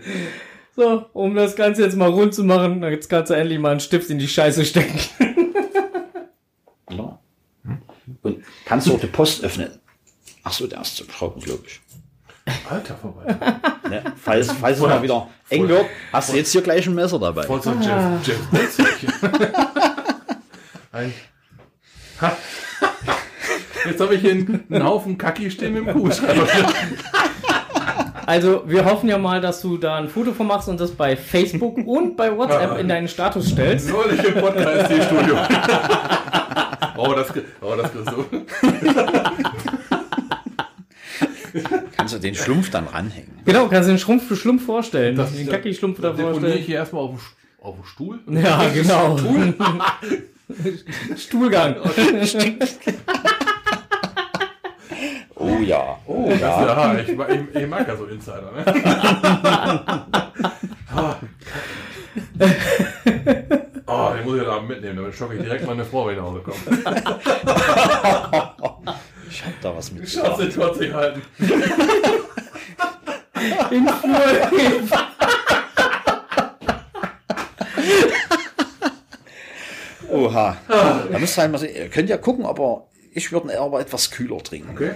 So, um das Ganze jetzt mal rund zu machen, jetzt kannst du endlich mal einen Stift in die Scheiße stecken. Ja. Und kannst du auch die Post öffnen? Ach so, der ist zu schrauben, glaube ich. Alter, vorbei. [laughs] Ne? Falls, falls es mal wieder eng wird, hast du jetzt hier gleich ein Messer dabei. Voll so ein James, James Bond-Säckchen. Ein. Ha. Jetzt habe ich hier einen, einen Haufen Kacki stehen mit dem Kuhschreiber. [laughs] Also, wir hoffen ja mal, dass du da ein Foto von machst und das bei Facebook und bei WhatsApp in deinen Status stellst. Neulich im Podcast-Studio. oh, [laughs] das, oh, das du. Kannst du den Schlumpf dann ranhängen? Genau, kannst du den Schrumpf für Schlumpf vorstellen. Das- den Kacki-Schlumpf da Deponiere ich vorstellen. hier erstmal auf auf dem Stuhl. Ja, genau. [laughs] Stuhlgang. [laughs] Oh ja. Oh Das, ja. ja, ich, mag- ich, ich mag ja so Insider, ne? Oh, [laughs] den muss ich da mitnehmen, damit schocke ich direkt meine Frau, wenn ich nach Hause komme. Ich hab da was mit. Schatz, den Tor sich halten. In Flur. Oha. Da müsst ihr halt mal sehen. Ihr könnt ja gucken, aber ich würde ihn aber etwas kühler trinken. Okay.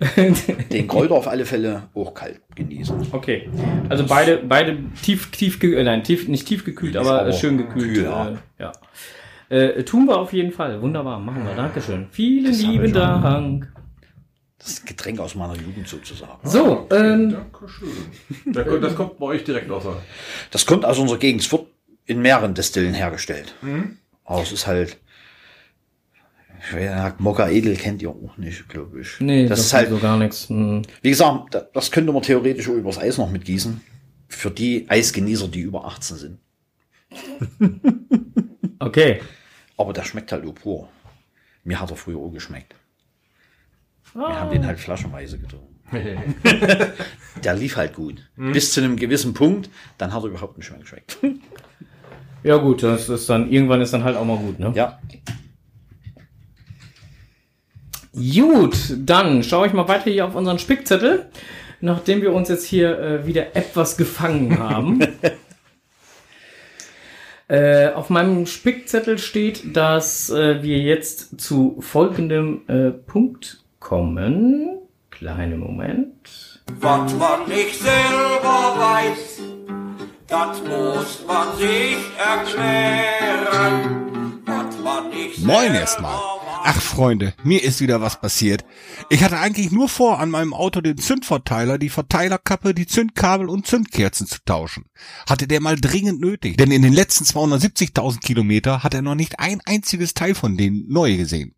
[laughs] Den Kräuter auf alle Fälle auch kalt genießen. Okay. Also beide, beide tief, tief, äh, nein, tief, nicht tief gekühlt, aber, aber schön gekühlt. kühl, ja. Äh, ja. Äh, tun wir auf jeden Fall. Wunderbar. Machen wir. Dankeschön. Vielen Das lieben. Dank. Das Getränk aus meiner Jugend sozusagen. So, ähm, Dankeschön. Das kommt- bei euch direkt aus. Das kommt aus unserer Gegend. Es wird in mehreren Destillen hergestellt. Mhm. Aber es ist halt. Ich weiß ja, Mokka Edel kennt ihr auch nicht, glaube ich. nee, das, das ist halt, so gar nichts. Hm. wie gesagt, da- das könnte man theoretisch auch übers Eis noch mitgießen. Für die Eisgenießer, die über 18 sind. [laughs] Okay. Aber der schmeckt halt nur pur. Mir hat er früher auch geschmeckt. Wir Ah. haben den halt flaschenweise getrunken. [laughs] Der lief halt gut. Bis zu einem gewissen Punkt, dann hat er überhaupt nicht mehr geschmeckt. [laughs] Ja gut, das ist dann, irgendwann ist dann halt auch mal gut, ne? Ja, Gut, dann schaue ich mal weiter hier auf unseren Spickzettel, nachdem wir uns jetzt hier äh, wieder etwas gefangen haben. [laughs] äh, auf meinem Spickzettel steht, dass äh, wir jetzt zu folgendem äh, Punkt kommen. Kleinen Moment. Was man nicht selber weiß, das muss man sich erklären. Was man nicht Moin erstmal. Ach Freunde, mir ist wieder was passiert. Ich hatte eigentlich nur vor, an meinem Auto den Zündverteiler, die Verteilerkappe, die Zündkabel und Zündkerzen zu tauschen. Hatte der mal dringend nötig, denn in den letzten 270.000 Kilometer hat er noch nicht ein einziges Teil von denen neu gesehen.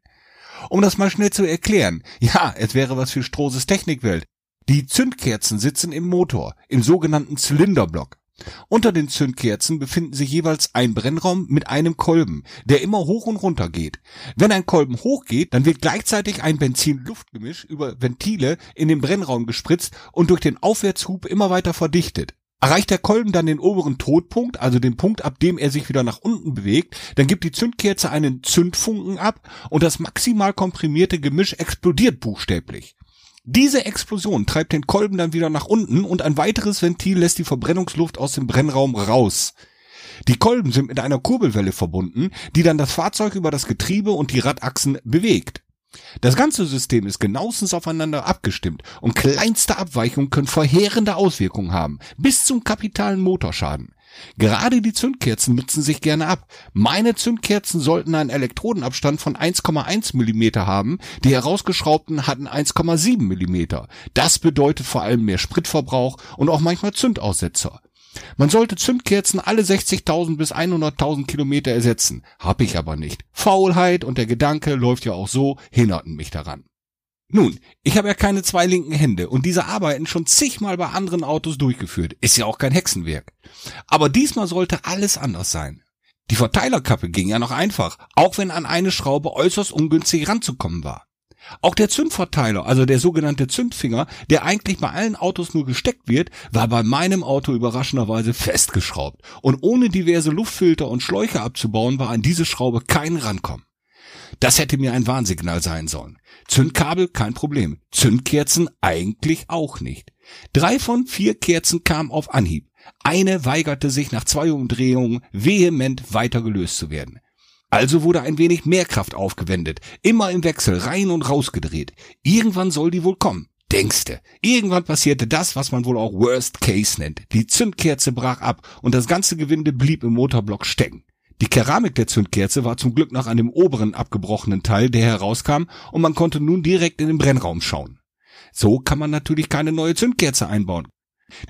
Um das mal schnell zu erklären, ja, es wäre was für Strohses Technikwelt. Die Zündkerzen sitzen im Motor, im sogenannten Zylinderblock. Unter den Zündkerzen befinden sich jeweils ein Brennraum mit einem Kolben, der immer hoch und runter geht. Wenn ein Kolben hochgeht, dann wird gleichzeitig ein Benzin-Luftgemisch über Ventile in den Brennraum gespritzt und durch den Aufwärtshub immer weiter verdichtet. Erreicht der Kolben dann den oberen Todpunkt, also den Punkt, ab dem er sich wieder nach unten bewegt, dann gibt die Zündkerze einen Zündfunken ab und das maximal komprimierte Gemisch explodiert buchstäblich. Diese Explosion treibt den Kolben dann wieder nach unten und ein weiteres Ventil lässt die Verbrennungsluft aus dem Brennraum raus. Die Kolben sind mit einer Kurbelwelle verbunden, die dann das Fahrzeug über das Getriebe und die Radachsen bewegt. Das ganze System ist genauestens aufeinander abgestimmt und kleinste Abweichungen können verheerende Auswirkungen haben, bis zum kapitalen Motorschaden. Gerade die Zündkerzen nutzen sich gerne ab. Meine Zündkerzen sollten einen Elektrodenabstand von 1,1 Millimeter haben, die herausgeschraubten hatten 1,7 Millimeter. Das bedeutet vor allem mehr Spritverbrauch und auch manchmal Zündaussetzer. Man sollte Zündkerzen alle 60.000 bis 100.000 Kilometer ersetzen. Hab ich aber nicht. Faulheit und der Gedanke läuft ja auch so, hinderten mich daran. Nun, ich habe ja keine zwei linken Hände und diese Arbeiten schon zigmal bei anderen Autos durchgeführt. Ist ja auch kein Hexenwerk. Aber diesmal sollte alles anders sein. Die Verteilerkappe ging ja noch einfach, auch wenn an eine Schraube äußerst ungünstig ranzukommen war. Auch der Zündverteiler, also der sogenannte Zündfinger, der eigentlich bei allen Autos nur gesteckt wird, war bei meinem Auto überraschenderweise festgeschraubt. Und ohne diverse Luftfilter und Schläuche abzubauen, war an diese Schraube kein Rankommen. Das hätte mir ein Warnsignal sein sollen. Zündkabel kein Problem. Zündkerzen eigentlich auch nicht. Drei von vier Kerzen kamen auf Anhieb. Eine weigerte sich nach zwei Umdrehungen vehement weiter gelöst zu werden. Also wurde ein wenig mehr Kraft aufgewendet, immer im Wechsel rein und raus gedreht. Irgendwann soll die wohl kommen. Denkste, irgendwann passierte das, was man wohl auch Worst Case nennt. Die Zündkerze brach ab und das ganze Gewinde blieb im Motorblock stecken. Die Keramik der Zündkerze war zum Glück noch an dem oberen abgebrochenen Teil, der herauskam, und man konnte nun direkt in den Brennraum schauen. So kann man natürlich keine neue Zündkerze einbauen.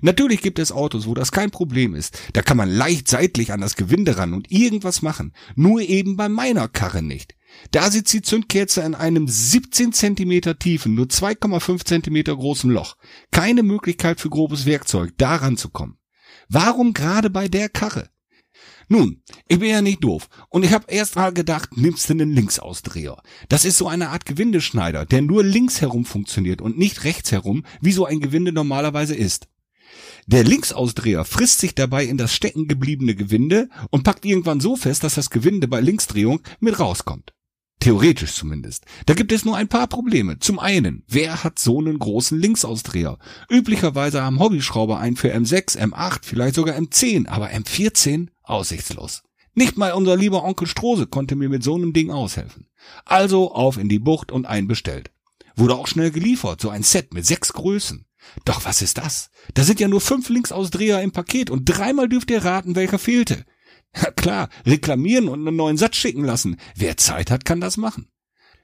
Natürlich gibt es Autos, wo das kein Problem ist. Da kann man leicht seitlich an das Gewinde ran und irgendwas machen. Nur eben bei meiner Karre nicht. Da sitzt die Zündkerze in einem 17 Zentimeter tiefen, nur 2,5 Zentimeter großen Loch. Keine Möglichkeit für grobes Werkzeug, da ranzukommen. Warum gerade bei der Karre? Nun, ich bin ja nicht doof. Und ich habe erst mal gedacht, nimmst du einen Linksausdreher. Das ist so eine Art Gewindeschneider, der nur links herum funktioniert und nicht rechts herum, wie so ein Gewinde normalerweise ist. Der Linksausdreher frisst sich dabei in das stecken gebliebene Gewinde und packt irgendwann so fest, dass das Gewinde bei Linksdrehung mit rauskommt. Theoretisch zumindest. Da gibt es nur ein paar Probleme. Zum einen, wer hat so einen großen Linksausdreher? Üblicherweise haben Hobbyschrauber einen für M6, M8, vielleicht sogar M10, aber M14 aussichtslos. Nicht mal unser lieber Onkel Strose konnte mir mit so einem Ding aushelfen. Also auf in die Bucht und einbestellt. Wurde auch schnell geliefert, so ein Set mit sechs Größen. Doch was ist das? Da sind ja nur fünf Linksausdreher im Paket und dreimal dürft ihr raten, welcher fehlte. Ja [laughs] klar, reklamieren und einen neuen Satz schicken lassen. Wer Zeit hat, kann das machen.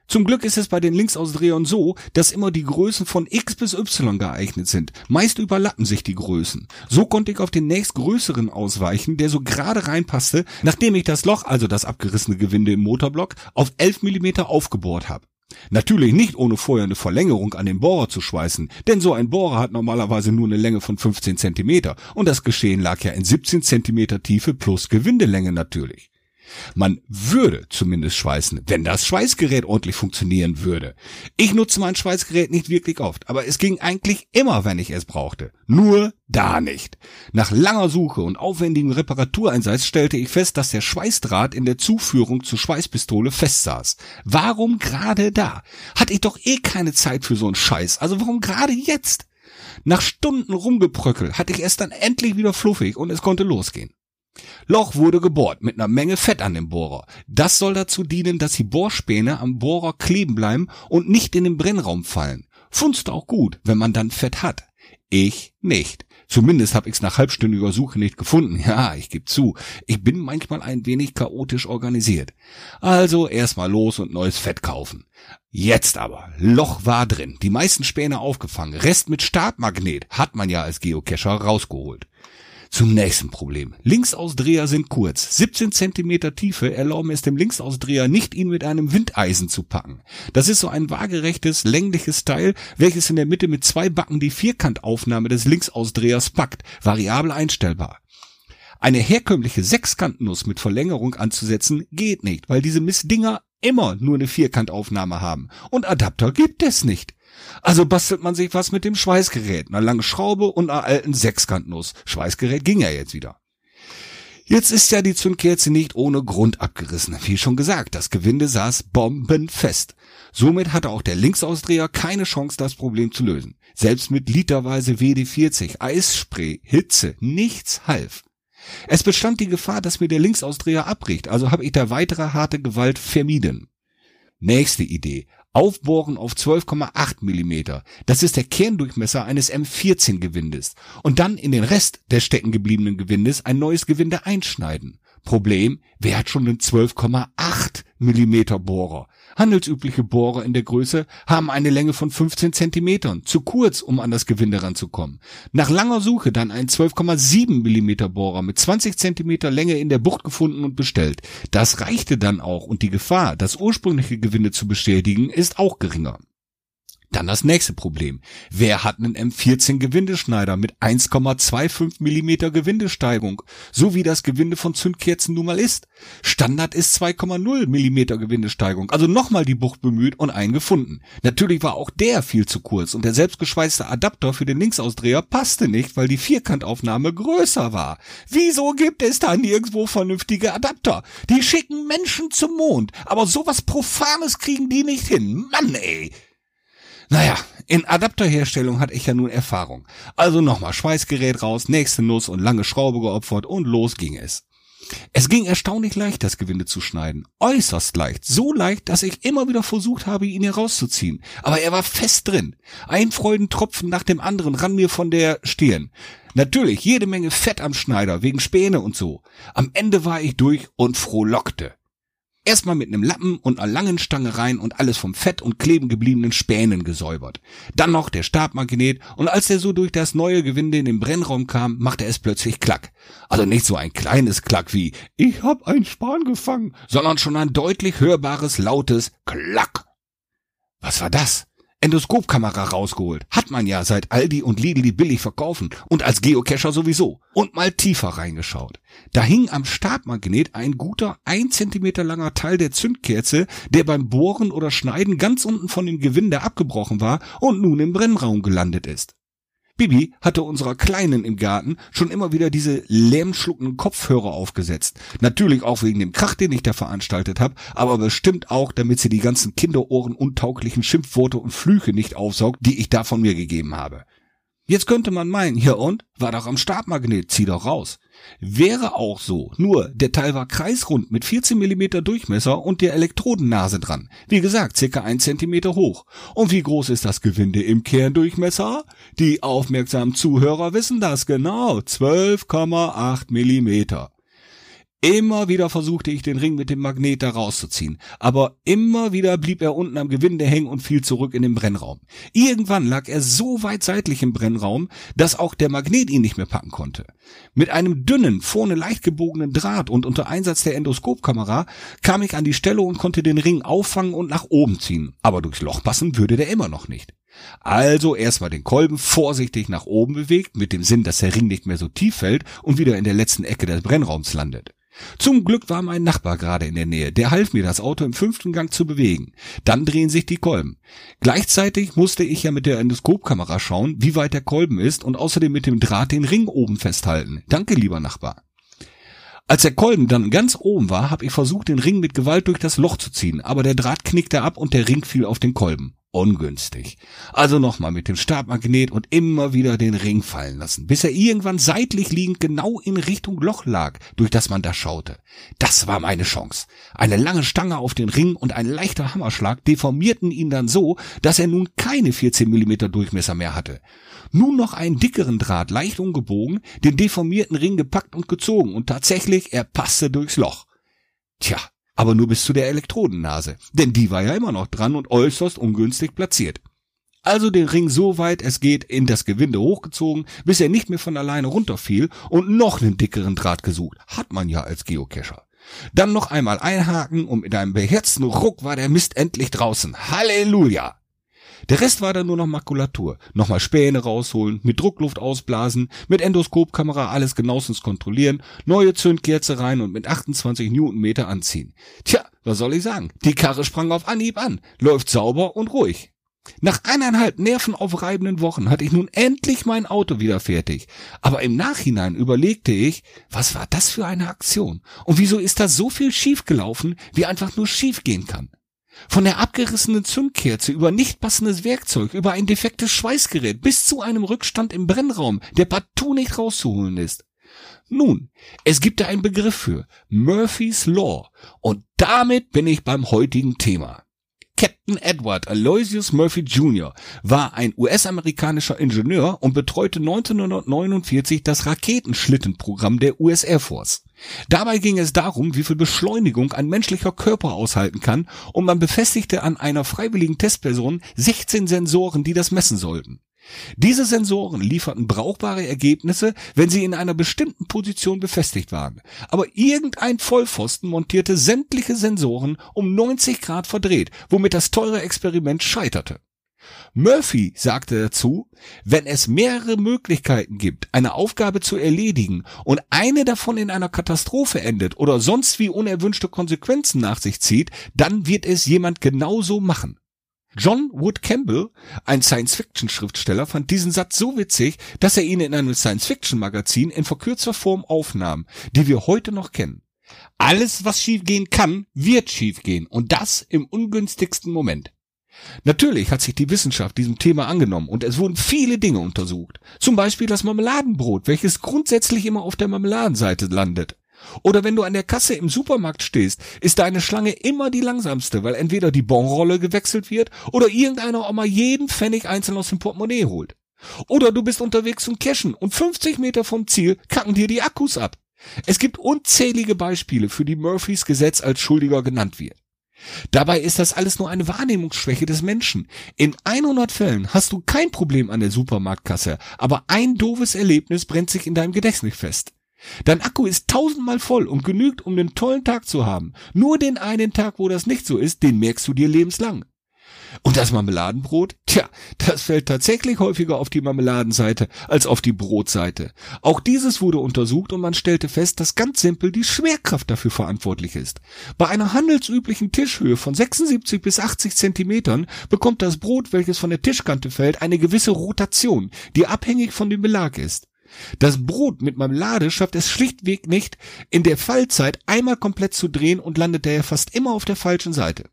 Zum Glück ist es bei den Linksausdrehern so, dass immer die Größen von X bis Y geeignet sind. Meist überlappen sich die Größen. So konnte ich auf den nächstgrößeren ausweichen, der so gerade reinpasste, nachdem ich das Loch, also das abgerissene Gewinde im Motorblock, auf 11 Millimeter aufgebohrt habe. Natürlich nicht ohne vorher eine Verlängerung an den Bohrer zu schweißen, denn so ein Bohrer hat normalerweise nur eine Länge von 15 Zentimeter und das Geschehen lag ja in 17 Zentimeter Tiefe plus Gewindelänge natürlich. Man würde zumindest schweißen, wenn das Schweißgerät ordentlich funktionieren würde. Ich nutze mein Schweißgerät nicht wirklich oft, aber es ging eigentlich immer, wenn ich es brauchte. Nur da nicht. Nach langer Suche und aufwendigem Reparatureinsatz stellte ich fest, dass der Schweißdraht in der Zuführung zur Schweißpistole festsaß. Warum gerade da? Hatte ich doch eh keine Zeit für so einen Scheiß, also warum gerade jetzt? Nach Stunden rumgebröckelt hatte ich es dann endlich wieder fluffig und es konnte losgehen. Loch wurde gebohrt mit einer Menge Fett an dem Bohrer. Das soll dazu dienen, dass die Bohrspäne am Bohrer kleben bleiben und nicht in den Brennraum fallen. Funzt auch gut, wenn man dann Fett hat. Ich nicht. Zumindest habe ich's nach halbstündiger Suche nicht gefunden. [laughs] Ja, ich gebe zu, ich bin manchmal ein wenig chaotisch organisiert. Also erstmal los und neues Fett kaufen. Jetzt aber, Loch war drin, die meisten Späne aufgefangen, Rest mit Startmagnet hat man ja als Geocacher rausgeholt. Zum nächsten Problem. Linksausdreher sind kurz. 17 Zentimeter Tiefe erlauben es dem Linksausdreher nicht, ihn mit einem Windeisen zu packen. Das ist so ein waagerechtes, längliches Teil, welches in der Mitte mit zwei Backen die Vierkantaufnahme des Linksausdrehers packt, variabel einstellbar. Eine herkömmliche Sechskantnuss mit Verlängerung anzusetzen geht nicht, weil diese Missdinger immer nur eine Vierkantaufnahme haben. Und Adapter gibt es nicht. Also bastelt man sich was mit dem Schweißgerät, einer langen Schraube und einer alten Sechskantnuss. Schweißgerät ging ja jetzt wieder. Jetzt ist ja die Zündkerze nicht ohne Grund abgerissen. Wie schon gesagt, das Gewinde saß bombenfest. Somit hatte auch der Linksausdreher keine Chance, das Problem zu lösen. Selbst mit literweise WD-40, Eisspray, Hitze, nichts half. Es bestand die Gefahr, dass mir der Linksausdreher abbricht, also habe ich da weitere harte Gewalt vermieden. Nächste Idee. Aufbohren auf 12,8 Millimeter. Das ist der Kerndurchmesser eines M14 Gewindes. Und dann in den Rest des stecken gebliebenen Gewindes ein neues Gewinde einschneiden. Problem, wer hat schon einen 12,8 Millimeter Bohrer? Handelsübliche Bohrer in der Größe haben eine Länge von 15 Zentimetern, zu kurz, um an das Gewinde ranzukommen. Nach langer Suche dann ein 12,7 Millimeter Bohrer mit 20 Zentimeter Länge in der Bucht gefunden und bestellt. Das reichte dann auch und die Gefahr, das ursprüngliche Gewinde zu beschädigen, ist auch geringer. Dann das nächste Problem. Wer hat einen M14 Gewindeschneider mit 1,25 Millimeter Gewindesteigung, so wie das Gewinde von Zündkerzen nun mal ist? Standard ist 2,0 Millimeter Gewindesteigung, also nochmal die Bucht bemüht und einen gefunden. Natürlich war auch der viel zu kurz und der selbstgeschweißte Adapter für den Linksausdreher passte nicht, weil die Vierkantaufnahme größer war. Wieso gibt es da nirgendwo vernünftige Adapter? Die schicken Menschen zum Mond, aber sowas Profanes kriegen die nicht hin. Mann ey! Naja, in Adapterherstellung hatte ich ja nun Erfahrung. Also nochmal Schweißgerät raus, nächste Nuss und lange Schraube geopfert und los ging es. Es ging erstaunlich leicht, das Gewinde zu schneiden. Äußerst leicht. So leicht, dass ich immer wieder versucht habe, ihn herauszuziehen. Aber er war fest drin. Ein Freudentropfen nach dem anderen rann mir von der Stirn. Natürlich jede Menge Fett am Schneider, wegen Späne und so. Am Ende war ich durch und frohlockte. Erstmal mit einem Lappen und einer langen Stange rein und alles vom Fett und kleben gebliebenen Spänen gesäubert. Dann noch der Stabmagnet und als er so durch das neue Gewinde in den Brennraum kam, machte es plötzlich Klack. Also nicht so ein kleines Klack wie ich hab ein Span gefangen, sondern schon ein deutlich hörbares lautes Klack. Was war das? Endoskopkamera rausgeholt. Hat man ja seit Aldi und Lidl die billig verkaufen und als Geocacher sowieso. Und mal tiefer reingeschaut. Da hing am Stabmagnet ein guter ein Zentimeter langer Teil der Zündkerze, der beim Bohren oder Schneiden ganz unten von dem Gewinde abgebrochen war und nun im Brennraum gelandet ist. Bibi hatte unserer Kleinen im Garten schon immer wieder diese lärmschluckenden Kopfhörer aufgesetzt. Natürlich auch wegen dem Krach, den ich da veranstaltet habe, aber bestimmt auch, damit sie die ganzen Kinderohren untauglichen Schimpfworte und Flüche nicht aufsaugt, die ich da von mir gegeben habe. Jetzt könnte man meinen, ja und? War doch am Stabmagnet, zieh doch raus. Wäre auch so, nur der Teil war kreisrund mit 14 mm Durchmesser und der Elektrodennase dran. Wie gesagt, circa 1 cm hoch. Und wie groß ist das Gewinde im Kerndurchmesser? Die aufmerksamen Zuhörer wissen das genau. 12,8 mm. Immer wieder versuchte ich den Ring mit dem Magnet da rauszuziehen, aber immer wieder blieb er unten am Gewinde hängen und fiel zurück in den Brennraum. Irgendwann lag er so weit seitlich im Brennraum, dass auch der Magnet ihn nicht mehr packen konnte. Mit einem dünnen, vorne leicht gebogenen Draht und unter Einsatz der Endoskopkamera kam ich an die Stelle und konnte den Ring auffangen und nach oben ziehen, aber durchs Loch passen würde der immer noch nicht. Also erstmal den Kolben vorsichtig nach oben bewegt, mit dem Sinn, dass der Ring nicht mehr so tief fällt und wieder in der letzten Ecke des Brennraums landet. Zum Glück war mein Nachbar gerade in der Nähe. Der half mir, das Auto im fünften Gang zu bewegen. Dann drehen sich die Kolben. Gleichzeitig musste ich ja mit der Endoskopkamera schauen, wie weit der Kolben ist und außerdem mit dem Draht den Ring oben festhalten. Danke, lieber Nachbar. Als der Kolben dann ganz oben war, habe ich versucht, den Ring mit Gewalt durch das Loch zu ziehen, aber der Draht knickte ab und der Ring fiel auf den Kolben. Ungünstig. Also nochmal mit dem Stabmagnet und immer wieder den Ring fallen lassen, bis er irgendwann seitlich liegend genau in Richtung Loch lag, durch das man da schaute. Das war meine Chance. Eine lange Stange auf den Ring und ein leichter Hammerschlag deformierten ihn dann so, dass er nun keine 14 Millimeter Durchmesser mehr hatte. Nun noch einen dickeren Draht, leicht umgebogen, den deformierten Ring gepackt und gezogen und tatsächlich, er passte durchs Loch. Tja, aber nur bis zu der Elektrodennase, denn die war ja immer noch dran und äußerst ungünstig platziert. Also den Ring so weit es geht in das Gewinde hochgezogen, bis er nicht mehr von alleine runterfiel und noch einen dickeren Draht gesucht. Hat man ja als Geocacher. Dann noch einmal einhaken und mit einem beherzten Ruck war der Mist endlich draußen. Halleluja! Der Rest war dann nur noch Makulatur. Nochmal Späne rausholen, mit Druckluft ausblasen, mit Endoskopkamera alles genauestens kontrollieren, neue Zündkerze rein und mit 28 Newtonmeter anziehen. Tja, was soll ich sagen? Die Karre sprang auf Anhieb an, läuft sauber und ruhig. Nach eineinhalb nervenaufreibenden Wochen hatte ich nun endlich mein Auto wieder fertig. Aber im Nachhinein überlegte ich, was war das für eine Aktion? Und wieso ist da so viel schiefgelaufen, wie einfach nur schiefgehen kann? Von der abgerissenen Zündkerze über nicht passendes Werkzeug, über ein defektes Schweißgerät bis zu einem Rückstand im Brennraum, der partout nicht rauszuholen ist. Nun, es gibt da einen Begriff für Murphy's Law und damit bin ich beim heutigen Thema. Captain Edward Aloysius Murphy Jr. war ein US-amerikanischer Ingenieur und betreute 1949 das Raketenschlittenprogramm der US Air Force. Dabei ging es darum, wie viel Beschleunigung ein menschlicher Körper aushalten kann und man befestigte an einer freiwilligen Testperson 16 Sensoren, die das messen sollten. Diese Sensoren lieferten brauchbare Ergebnisse, wenn sie in einer bestimmten Position befestigt waren. Aber irgendein Vollpfosten montierte sämtliche Sensoren um 90 Grad verdreht, womit das teure Experiment scheiterte. Murphy sagte dazu, wenn es mehrere Möglichkeiten gibt, eine Aufgabe zu erledigen und eine davon in einer Katastrophe endet oder sonst wie unerwünschte Konsequenzen nach sich zieht, dann wird es jemand genauso machen. John Wood Campbell, ein Science-Fiction-Schriftsteller, fand diesen Satz so witzig, dass er ihn in einem Science-Fiction-Magazin in verkürzter Form aufnahm, die wir heute noch kennen. Alles, was schiefgehen kann, wird schiefgehen und das im ungünstigsten Moment. Natürlich hat sich die Wissenschaft diesem Thema angenommen und es wurden viele Dinge untersucht. Zum Beispiel das Marmeladenbrot, welches grundsätzlich immer auf der Marmeladenseite landet. Oder wenn du an der Kasse im Supermarkt stehst, ist deine Schlange immer die langsamste, weil entweder die Bonrolle gewechselt wird oder irgendeiner Oma jeden Pfennig einzeln aus dem Portemonnaie holt. Oder du bist unterwegs zum Cashen und 50 Meter vom Ziel kacken dir die Akkus ab. Es gibt unzählige Beispiele, für die Murphys Gesetz als Schuldiger genannt wird. Dabei ist das alles nur eine Wahrnehmungsschwäche des Menschen. In 100 Fällen hast du kein Problem an der Supermarktkasse, aber ein doofes Erlebnis brennt sich in deinem Gedächtnis fest. Dein Akku ist tausendmal voll und genügt, um den tollen Tag zu haben. Nur den einen Tag, wo das nicht so ist, den merkst du dir lebenslang. Und das Marmeladenbrot? Tja, das fällt tatsächlich häufiger auf die Marmeladenseite als auf die Brotseite. Auch dieses wurde untersucht und man stellte fest, dass ganz simpel die Schwerkraft dafür verantwortlich ist. Bei einer handelsüblichen Tischhöhe von 76 bis 80 Zentimetern bekommt das Brot, welches von der Tischkante fällt, eine gewisse Rotation, die abhängig von dem Belag ist. Das Brot mit Marmelade schafft es schlichtweg nicht, in der Fallzeit einmal komplett zu drehen und landet daher fast immer auf der falschen Seite.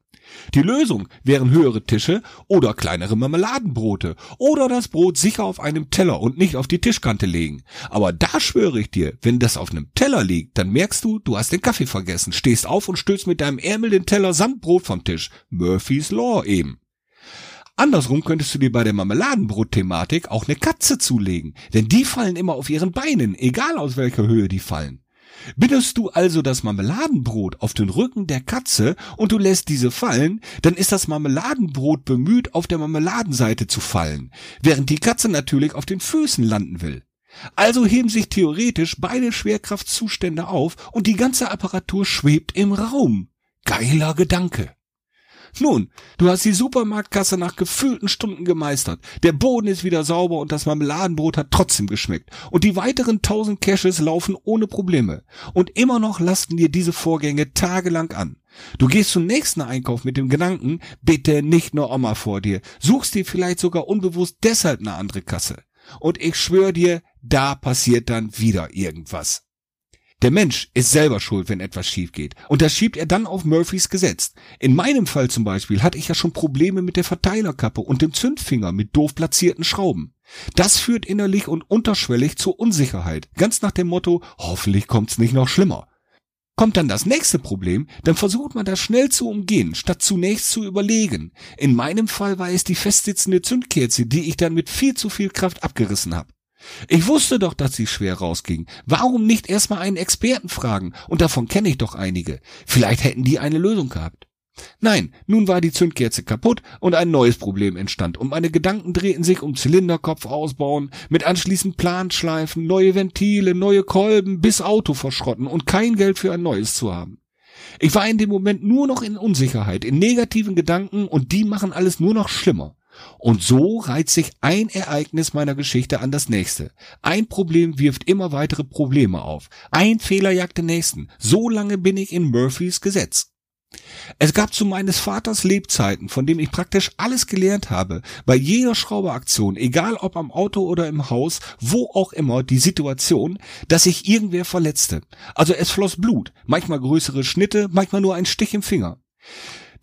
Die Lösung wären höhere Tische oder kleinere Marmeladenbrote oder das Brot sicher auf einem Teller und nicht auf die Tischkante legen. Aber da schwöre ich dir, wenn das auf einem Teller liegt, dann merkst du, du hast den Kaffee vergessen, stehst auf und stößt mit deinem Ärmel den Teller samt Brot vom Tisch. Murphy's Law eben. Andersrum könntest du dir bei der Marmeladenbrot-Thematik auch eine Katze zulegen, denn die fallen immer auf ihren Beinen, egal aus welcher Höhe die fallen. Bindest du also das Marmeladenbrot auf den Rücken der Katze und du lässt diese fallen, dann ist das Marmeladenbrot bemüht, auf der Marmeladenseite zu fallen, während die Katze natürlich auf den Füßen landen will. Also heben sich theoretisch beide Schwerkraftzustände auf und die ganze Apparatur schwebt im Raum. Geiler Gedanke. Nun, du hast die Supermarktkasse nach gefühlten Stunden gemeistert. Der Boden ist wieder sauber und das Marmeladenbrot hat trotzdem geschmeckt. Und die weiteren tausend Caches laufen ohne Probleme. Und immer noch lasten dir diese Vorgänge tagelang an. Du gehst zum nächsten Einkauf mit dem Gedanken, bitte nicht nur Oma vor dir, suchst dir vielleicht sogar unbewusst deshalb eine andere Kasse. Und ich schwöre dir, da passiert dann wieder irgendwas. Der Mensch ist selber schuld, wenn etwas schief geht. Und das schiebt er dann auf Murphys Gesetz. In meinem Fall zum Beispiel hatte ich ja schon Probleme mit der Verteilerkappe und dem Zündfinger mit doof platzierten Schrauben. Das führt innerlich und unterschwellig zur Unsicherheit. Ganz nach dem Motto, hoffentlich kommt's nicht noch schlimmer. Kommt dann das nächste Problem, dann versucht man das schnell zu umgehen, statt zunächst zu überlegen. In meinem Fall war es die festsitzende Zündkerze, die ich dann mit viel zu viel Kraft abgerissen habe. Ich wusste doch, dass sie schwer rausging. Warum nicht erstmal einen Experten fragen? Und davon kenne ich doch einige. Vielleicht hätten die eine Lösung gehabt. Nein, nun war die Zündkerze kaputt und ein neues Problem entstand und meine Gedanken drehten sich um Zylinderkopf ausbauen, mit anschließend Planschleifen, neue Ventile, neue Kolben, bis Auto verschrotten und kein Geld für ein neues zu haben. Ich war in dem Moment nur noch in Unsicherheit, in negativen Gedanken und die machen alles nur noch schlimmer. Und so reiht sich ein Ereignis meiner Geschichte an das nächste. Ein Problem wirft immer weitere Probleme auf. Ein Fehler jagt den nächsten. So lange bin ich in Murphys Gesetz. Es gab zu meines Vaters Lebzeiten, von dem ich praktisch alles gelernt habe, bei jeder Schrauberaktion, egal ob am Auto oder im Haus, wo auch immer, die Situation, dass sich irgendwer verletzte. Also es floss Blut, manchmal größere Schnitte, manchmal nur ein Stich im Finger.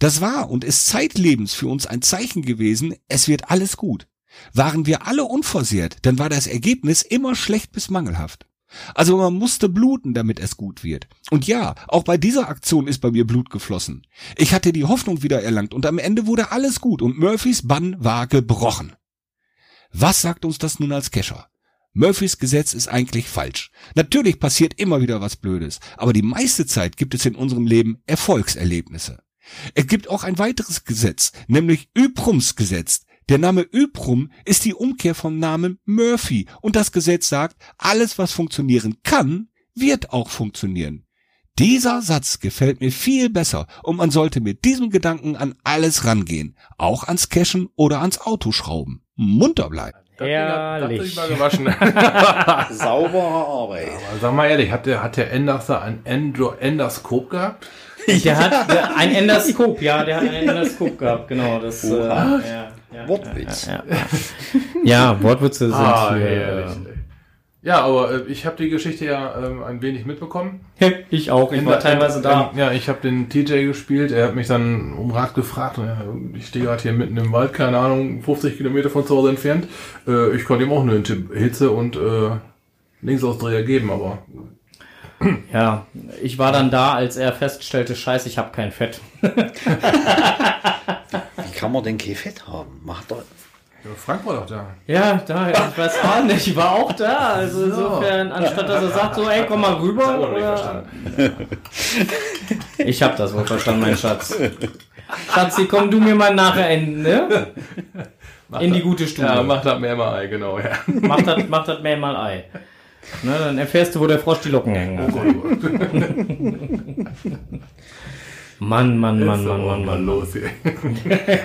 Das war und ist zeitlebens für uns ein Zeichen gewesen, es wird alles gut. Waren wir alle unversehrt, dann war das Ergebnis immer schlecht bis mangelhaft. Also man musste bluten, damit es gut wird. Und ja, auch bei dieser Aktion ist bei mir Blut geflossen. Ich hatte die Hoffnung wieder erlangt und am Ende wurde alles gut und Murphys Bann war gebrochen. Was sagt uns das nun als Kescher? Murphys Gesetz ist eigentlich falsch. Natürlich passiert immer wieder was Blödes, aber die meiste Zeit gibt es in unserem Leben Erfolgserlebnisse. Es gibt auch ein weiteres Gesetz, nämlich Yprums Gesetz. Der Name Yprum ist die Umkehr vom Namen Murphy und das Gesetz sagt, alles was funktionieren kann, wird auch funktionieren. Dieser Satz gefällt mir viel besser und man sollte mit diesem Gedanken an alles rangehen, auch ans Cashen oder ans Autoschrauben. Munter bleiben. Das das Herrlich. war gewaschen. [laughs] Saubere Arbeit. Aber sag mal ehrlich, hat der, hat der Enders da ein Endro Endoskop gehabt? Der hat [laughs] der, ein Endoskop, ja, der hat ein Endoskop gehabt, genau. Das, äh, ja, ja, Wortwitz. Ja, ja, ja. ja Wortwitze sind Ah, hier. Ja, aber äh, ich habe die Geschichte ja ähm, ein wenig mitbekommen. Äh, ich auch, ich war teilweise da. Ähm, ja, ich habe den TJ gespielt. Er hat mich dann um Rat gefragt. Und, ja, ich stehe gerade hier mitten im Wald, keine Ahnung, 50 Kilometer von zu Hause entfernt. Äh, ich konnte ihm auch eine Hitze und äh, Linksausdreher geben, aber [clears throat] Ja, ich war dann da, als er feststellte, scheiße, ich habe kein Fett. Wie kann man denn kein Fett haben? Macht doch. ja, Frank war doch da. Ja, da, ich weiß auch nicht, ich war auch da. Also insofern, anstatt dass er sagt, so, ey, komm mal rüber. Er Oder, ich hab das wohl verstanden, mein Schatz. Schatzi, komm du mir mal nachher in, ne? in die gute Stube. Ja, macht das mehr mal Ei, genau, ja. Mach das, mach das mehr mal Ei. Ne, dann erfährst du, wo der Frosch die Locken hängen hat. Mann, Mann, Mann, Mann, Mann, Mann. los hier. [laughs]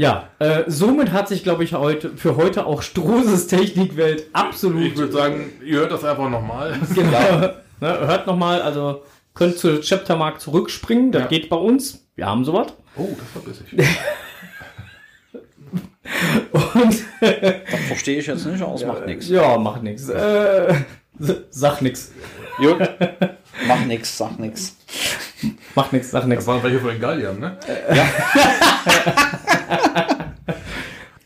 Ja, äh, somit hat sich, glaube ich, heute für heute auch Strohses Technikwelt absolut. Ich würde sagen, ihr hört das einfach nochmal. [laughs] genau. ne, hört nochmal, also könnt zu Chaptermark zurückspringen, das Ja. geht bei uns. Wir haben sowas. Oh, das war bissig. [laughs] Und Das verstehe ich jetzt nicht, aber es macht nichts. ja, macht nichts. Äh, [laughs] sag nix. Gut. Mach nix, sag nix. Macht nichts, sag Das nichts. waren welche von den Galliern, ne?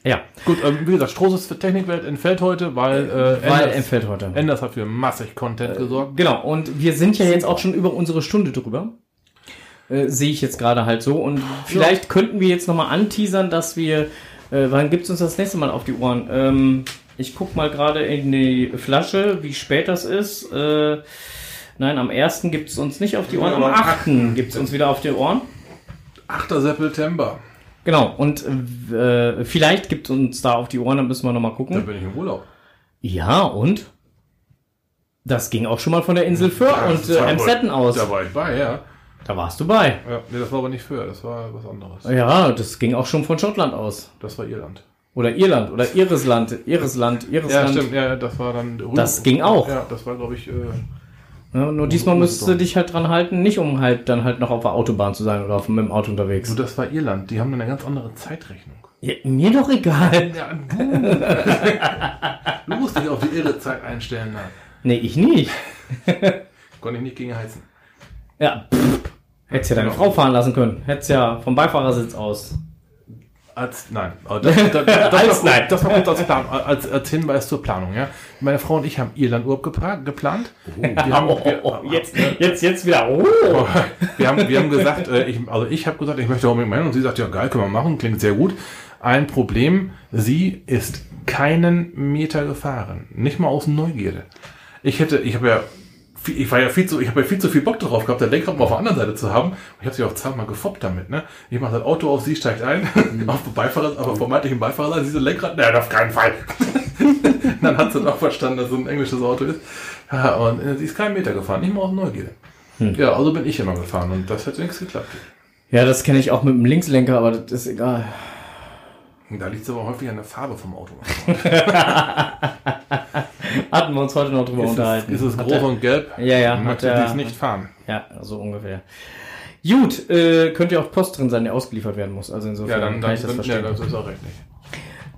Ja, [laughs] Gut, ähm, wie gesagt, Strohses Technikwelt entfällt heute, weil, äh, weil Enders, entfällt heute. Enders hat für massig Content gesorgt. Genau, und wir sind ja jetzt auch schon über unsere Stunde drüber. Äh, Sehe ich jetzt gerade halt so. Und vielleicht könnten wir jetzt nochmal anteasern, dass wir. Äh, wann gibt's uns das nächste Mal auf die Ohren? Ähm, ich guck mal gerade in die Flasche, wie spät das ist. Äh, nein, am 1. gibt's uns nicht auf die Ohren, am 8. gibt's uns wieder auf die Ohren. 8. September. Genau, und äh, vielleicht gibt uns da auf die Ohren, dann müssen wir nochmal gucken. bin ich im Urlaub. Ja, und? Das ging auch schon mal von der Insel Föhr und äh, Emstetten aus. Da war ich bei, ja. Da warst du bei. ja. Nee, das war aber nicht für, das war was anderes. Ja, das ging auch schon von Schottland aus. Das war Irland. Oder Irland oder Irisland, Irisland, Ja, Irisland. stimmt, ja, das war dann. Das ging auch. Ja, das war, glaube ich, äh, Ja, nur diesmal müsstest du dich halt dran halten, nicht um halt dann halt noch auf der Autobahn zu sein oder auf, mit dem Auto unterwegs. so, das war Irland. Die haben dann eine ganz andere Zeitrechnung. Ja, mir doch egal. Ja, du musst dich auf die irre Zeit einstellen. Na. Nee, ich nicht. Konnte ich nicht gegen heizen. Ja, pff, hättest ja deine Frau fahren lassen können. Hättest ja vom Beifahrersitz aus. Als, nein, das, das, das, [laughs] das, Als war, nein. das war als, Plan, als, als Hinweis zur Planung. Ja? Meine Frau und ich haben Irlandurlaub gepla- geplant. Wir, haben, wir, Oh, jetzt, jetzt, jetzt wieder. Oh. [laughs] wir, haben, wir haben gesagt, äh, ich, also ich habe gesagt, ich möchte unbedingt meinen und sie sagt, ja geil, können wir machen, klingt sehr gut. Ein Problem, sie ist keinen Meter gefahren, nicht mal aus Neugierde. Ich hätte, ich habe ja, ich war ja viel zu, ich habe ja viel zu viel Bock drauf gehabt, der Lenkrad mal auf der anderen Seite zu haben. Ich habe sie auch zweimal gefoppt damit, ne? Ich mache das Auto auf, sie steigt ein, [laughs] auf Beifahrer, aber vermeintlich im Beifahrer, sie so Lenkrad, nein, auf keinen Fall. [laughs] Dann hat sie doch verstanden, dass es ein englisches Auto ist. Ja, und äh, sie ist keinen Meter gefahren, nicht mal aus Neugierde. Ja, also bin ich immer gefahren und das hat nichts geklappt. Ja, das kenne ich auch mit dem Linkslenker, aber das ist egal. Da liegt es aber häufig an der Farbe vom Auto. [laughs] [laughs] Hatten wir uns heute noch drüber Ist es, unterhalten. ist es Hat groß der- und gelb? Ja, ja, Möchte der- dies nicht fahren. Ja, so ungefähr. Gut, äh, könnte ja auch Post drin sein, der ausgeliefert werden muss. Also insofern Ja, dann, kann dann, ich das dann verstehen. ja, das ist auch recht nicht.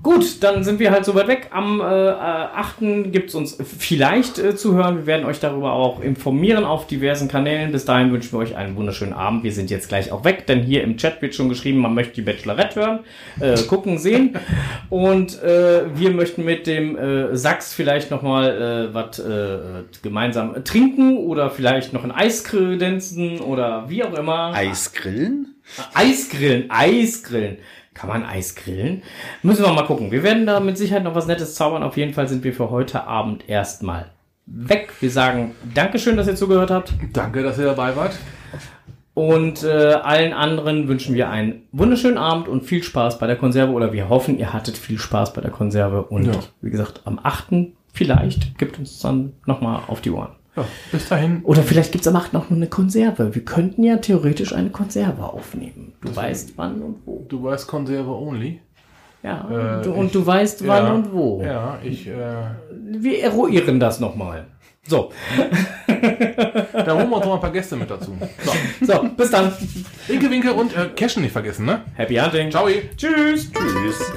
Gut, dann sind wir halt so weit weg. Am äh, äh, 8. gibt's uns vielleicht äh, zu hören. Wir werden euch darüber auch informieren auf diversen Kanälen. Bis dahin wünschen wir euch einen wunderschönen Abend. Wir sind jetzt gleich auch weg, denn hier im Chat wird schon geschrieben, man möchte die Bachelorette hören, äh, gucken, sehen. [laughs] Und äh, wir möchten mit dem äh, Sachs vielleicht nochmal äh, was äh, gemeinsam trinken oder vielleicht noch ein Eis kredenzen oder wie auch immer. Eisgrillen? Eisgrillen, Eisgrillen. Kann man Eis grillen? Müssen wir mal gucken. Wir werden da mit Sicherheit noch was Nettes zaubern. Auf jeden Fall sind wir für heute Abend erstmal weg. Wir sagen Dankeschön, dass ihr zugehört habt. Danke, dass ihr dabei wart. Und äh, allen anderen wünschen wir einen wunderschönen Abend und viel Spaß bei der Konserve. Oder wir hoffen, ihr hattet viel Spaß bei der Konserve. Und Ja. wie gesagt, am 8. vielleicht gibt uns dann nochmal auf die Ohren. Ja, bis dahin. Oder vielleicht gibt's am 8. noch eine Konserve. Wir könnten ja theoretisch eine Konserve aufnehmen. Du weißt wann und wo. Du weißt Konserve only. Ja, Äh, du, und ich- du weißt wann ja, und wo. Ja, ich, äh, Wir eruieren das nochmal. So, da holen wir uns noch ein paar Gäste mit dazu. So, so, bis dann. Winke, Winke und äh, Cashen nicht vergessen, ne? Happy Hunting. Ciao. Tschüss. Tschüss.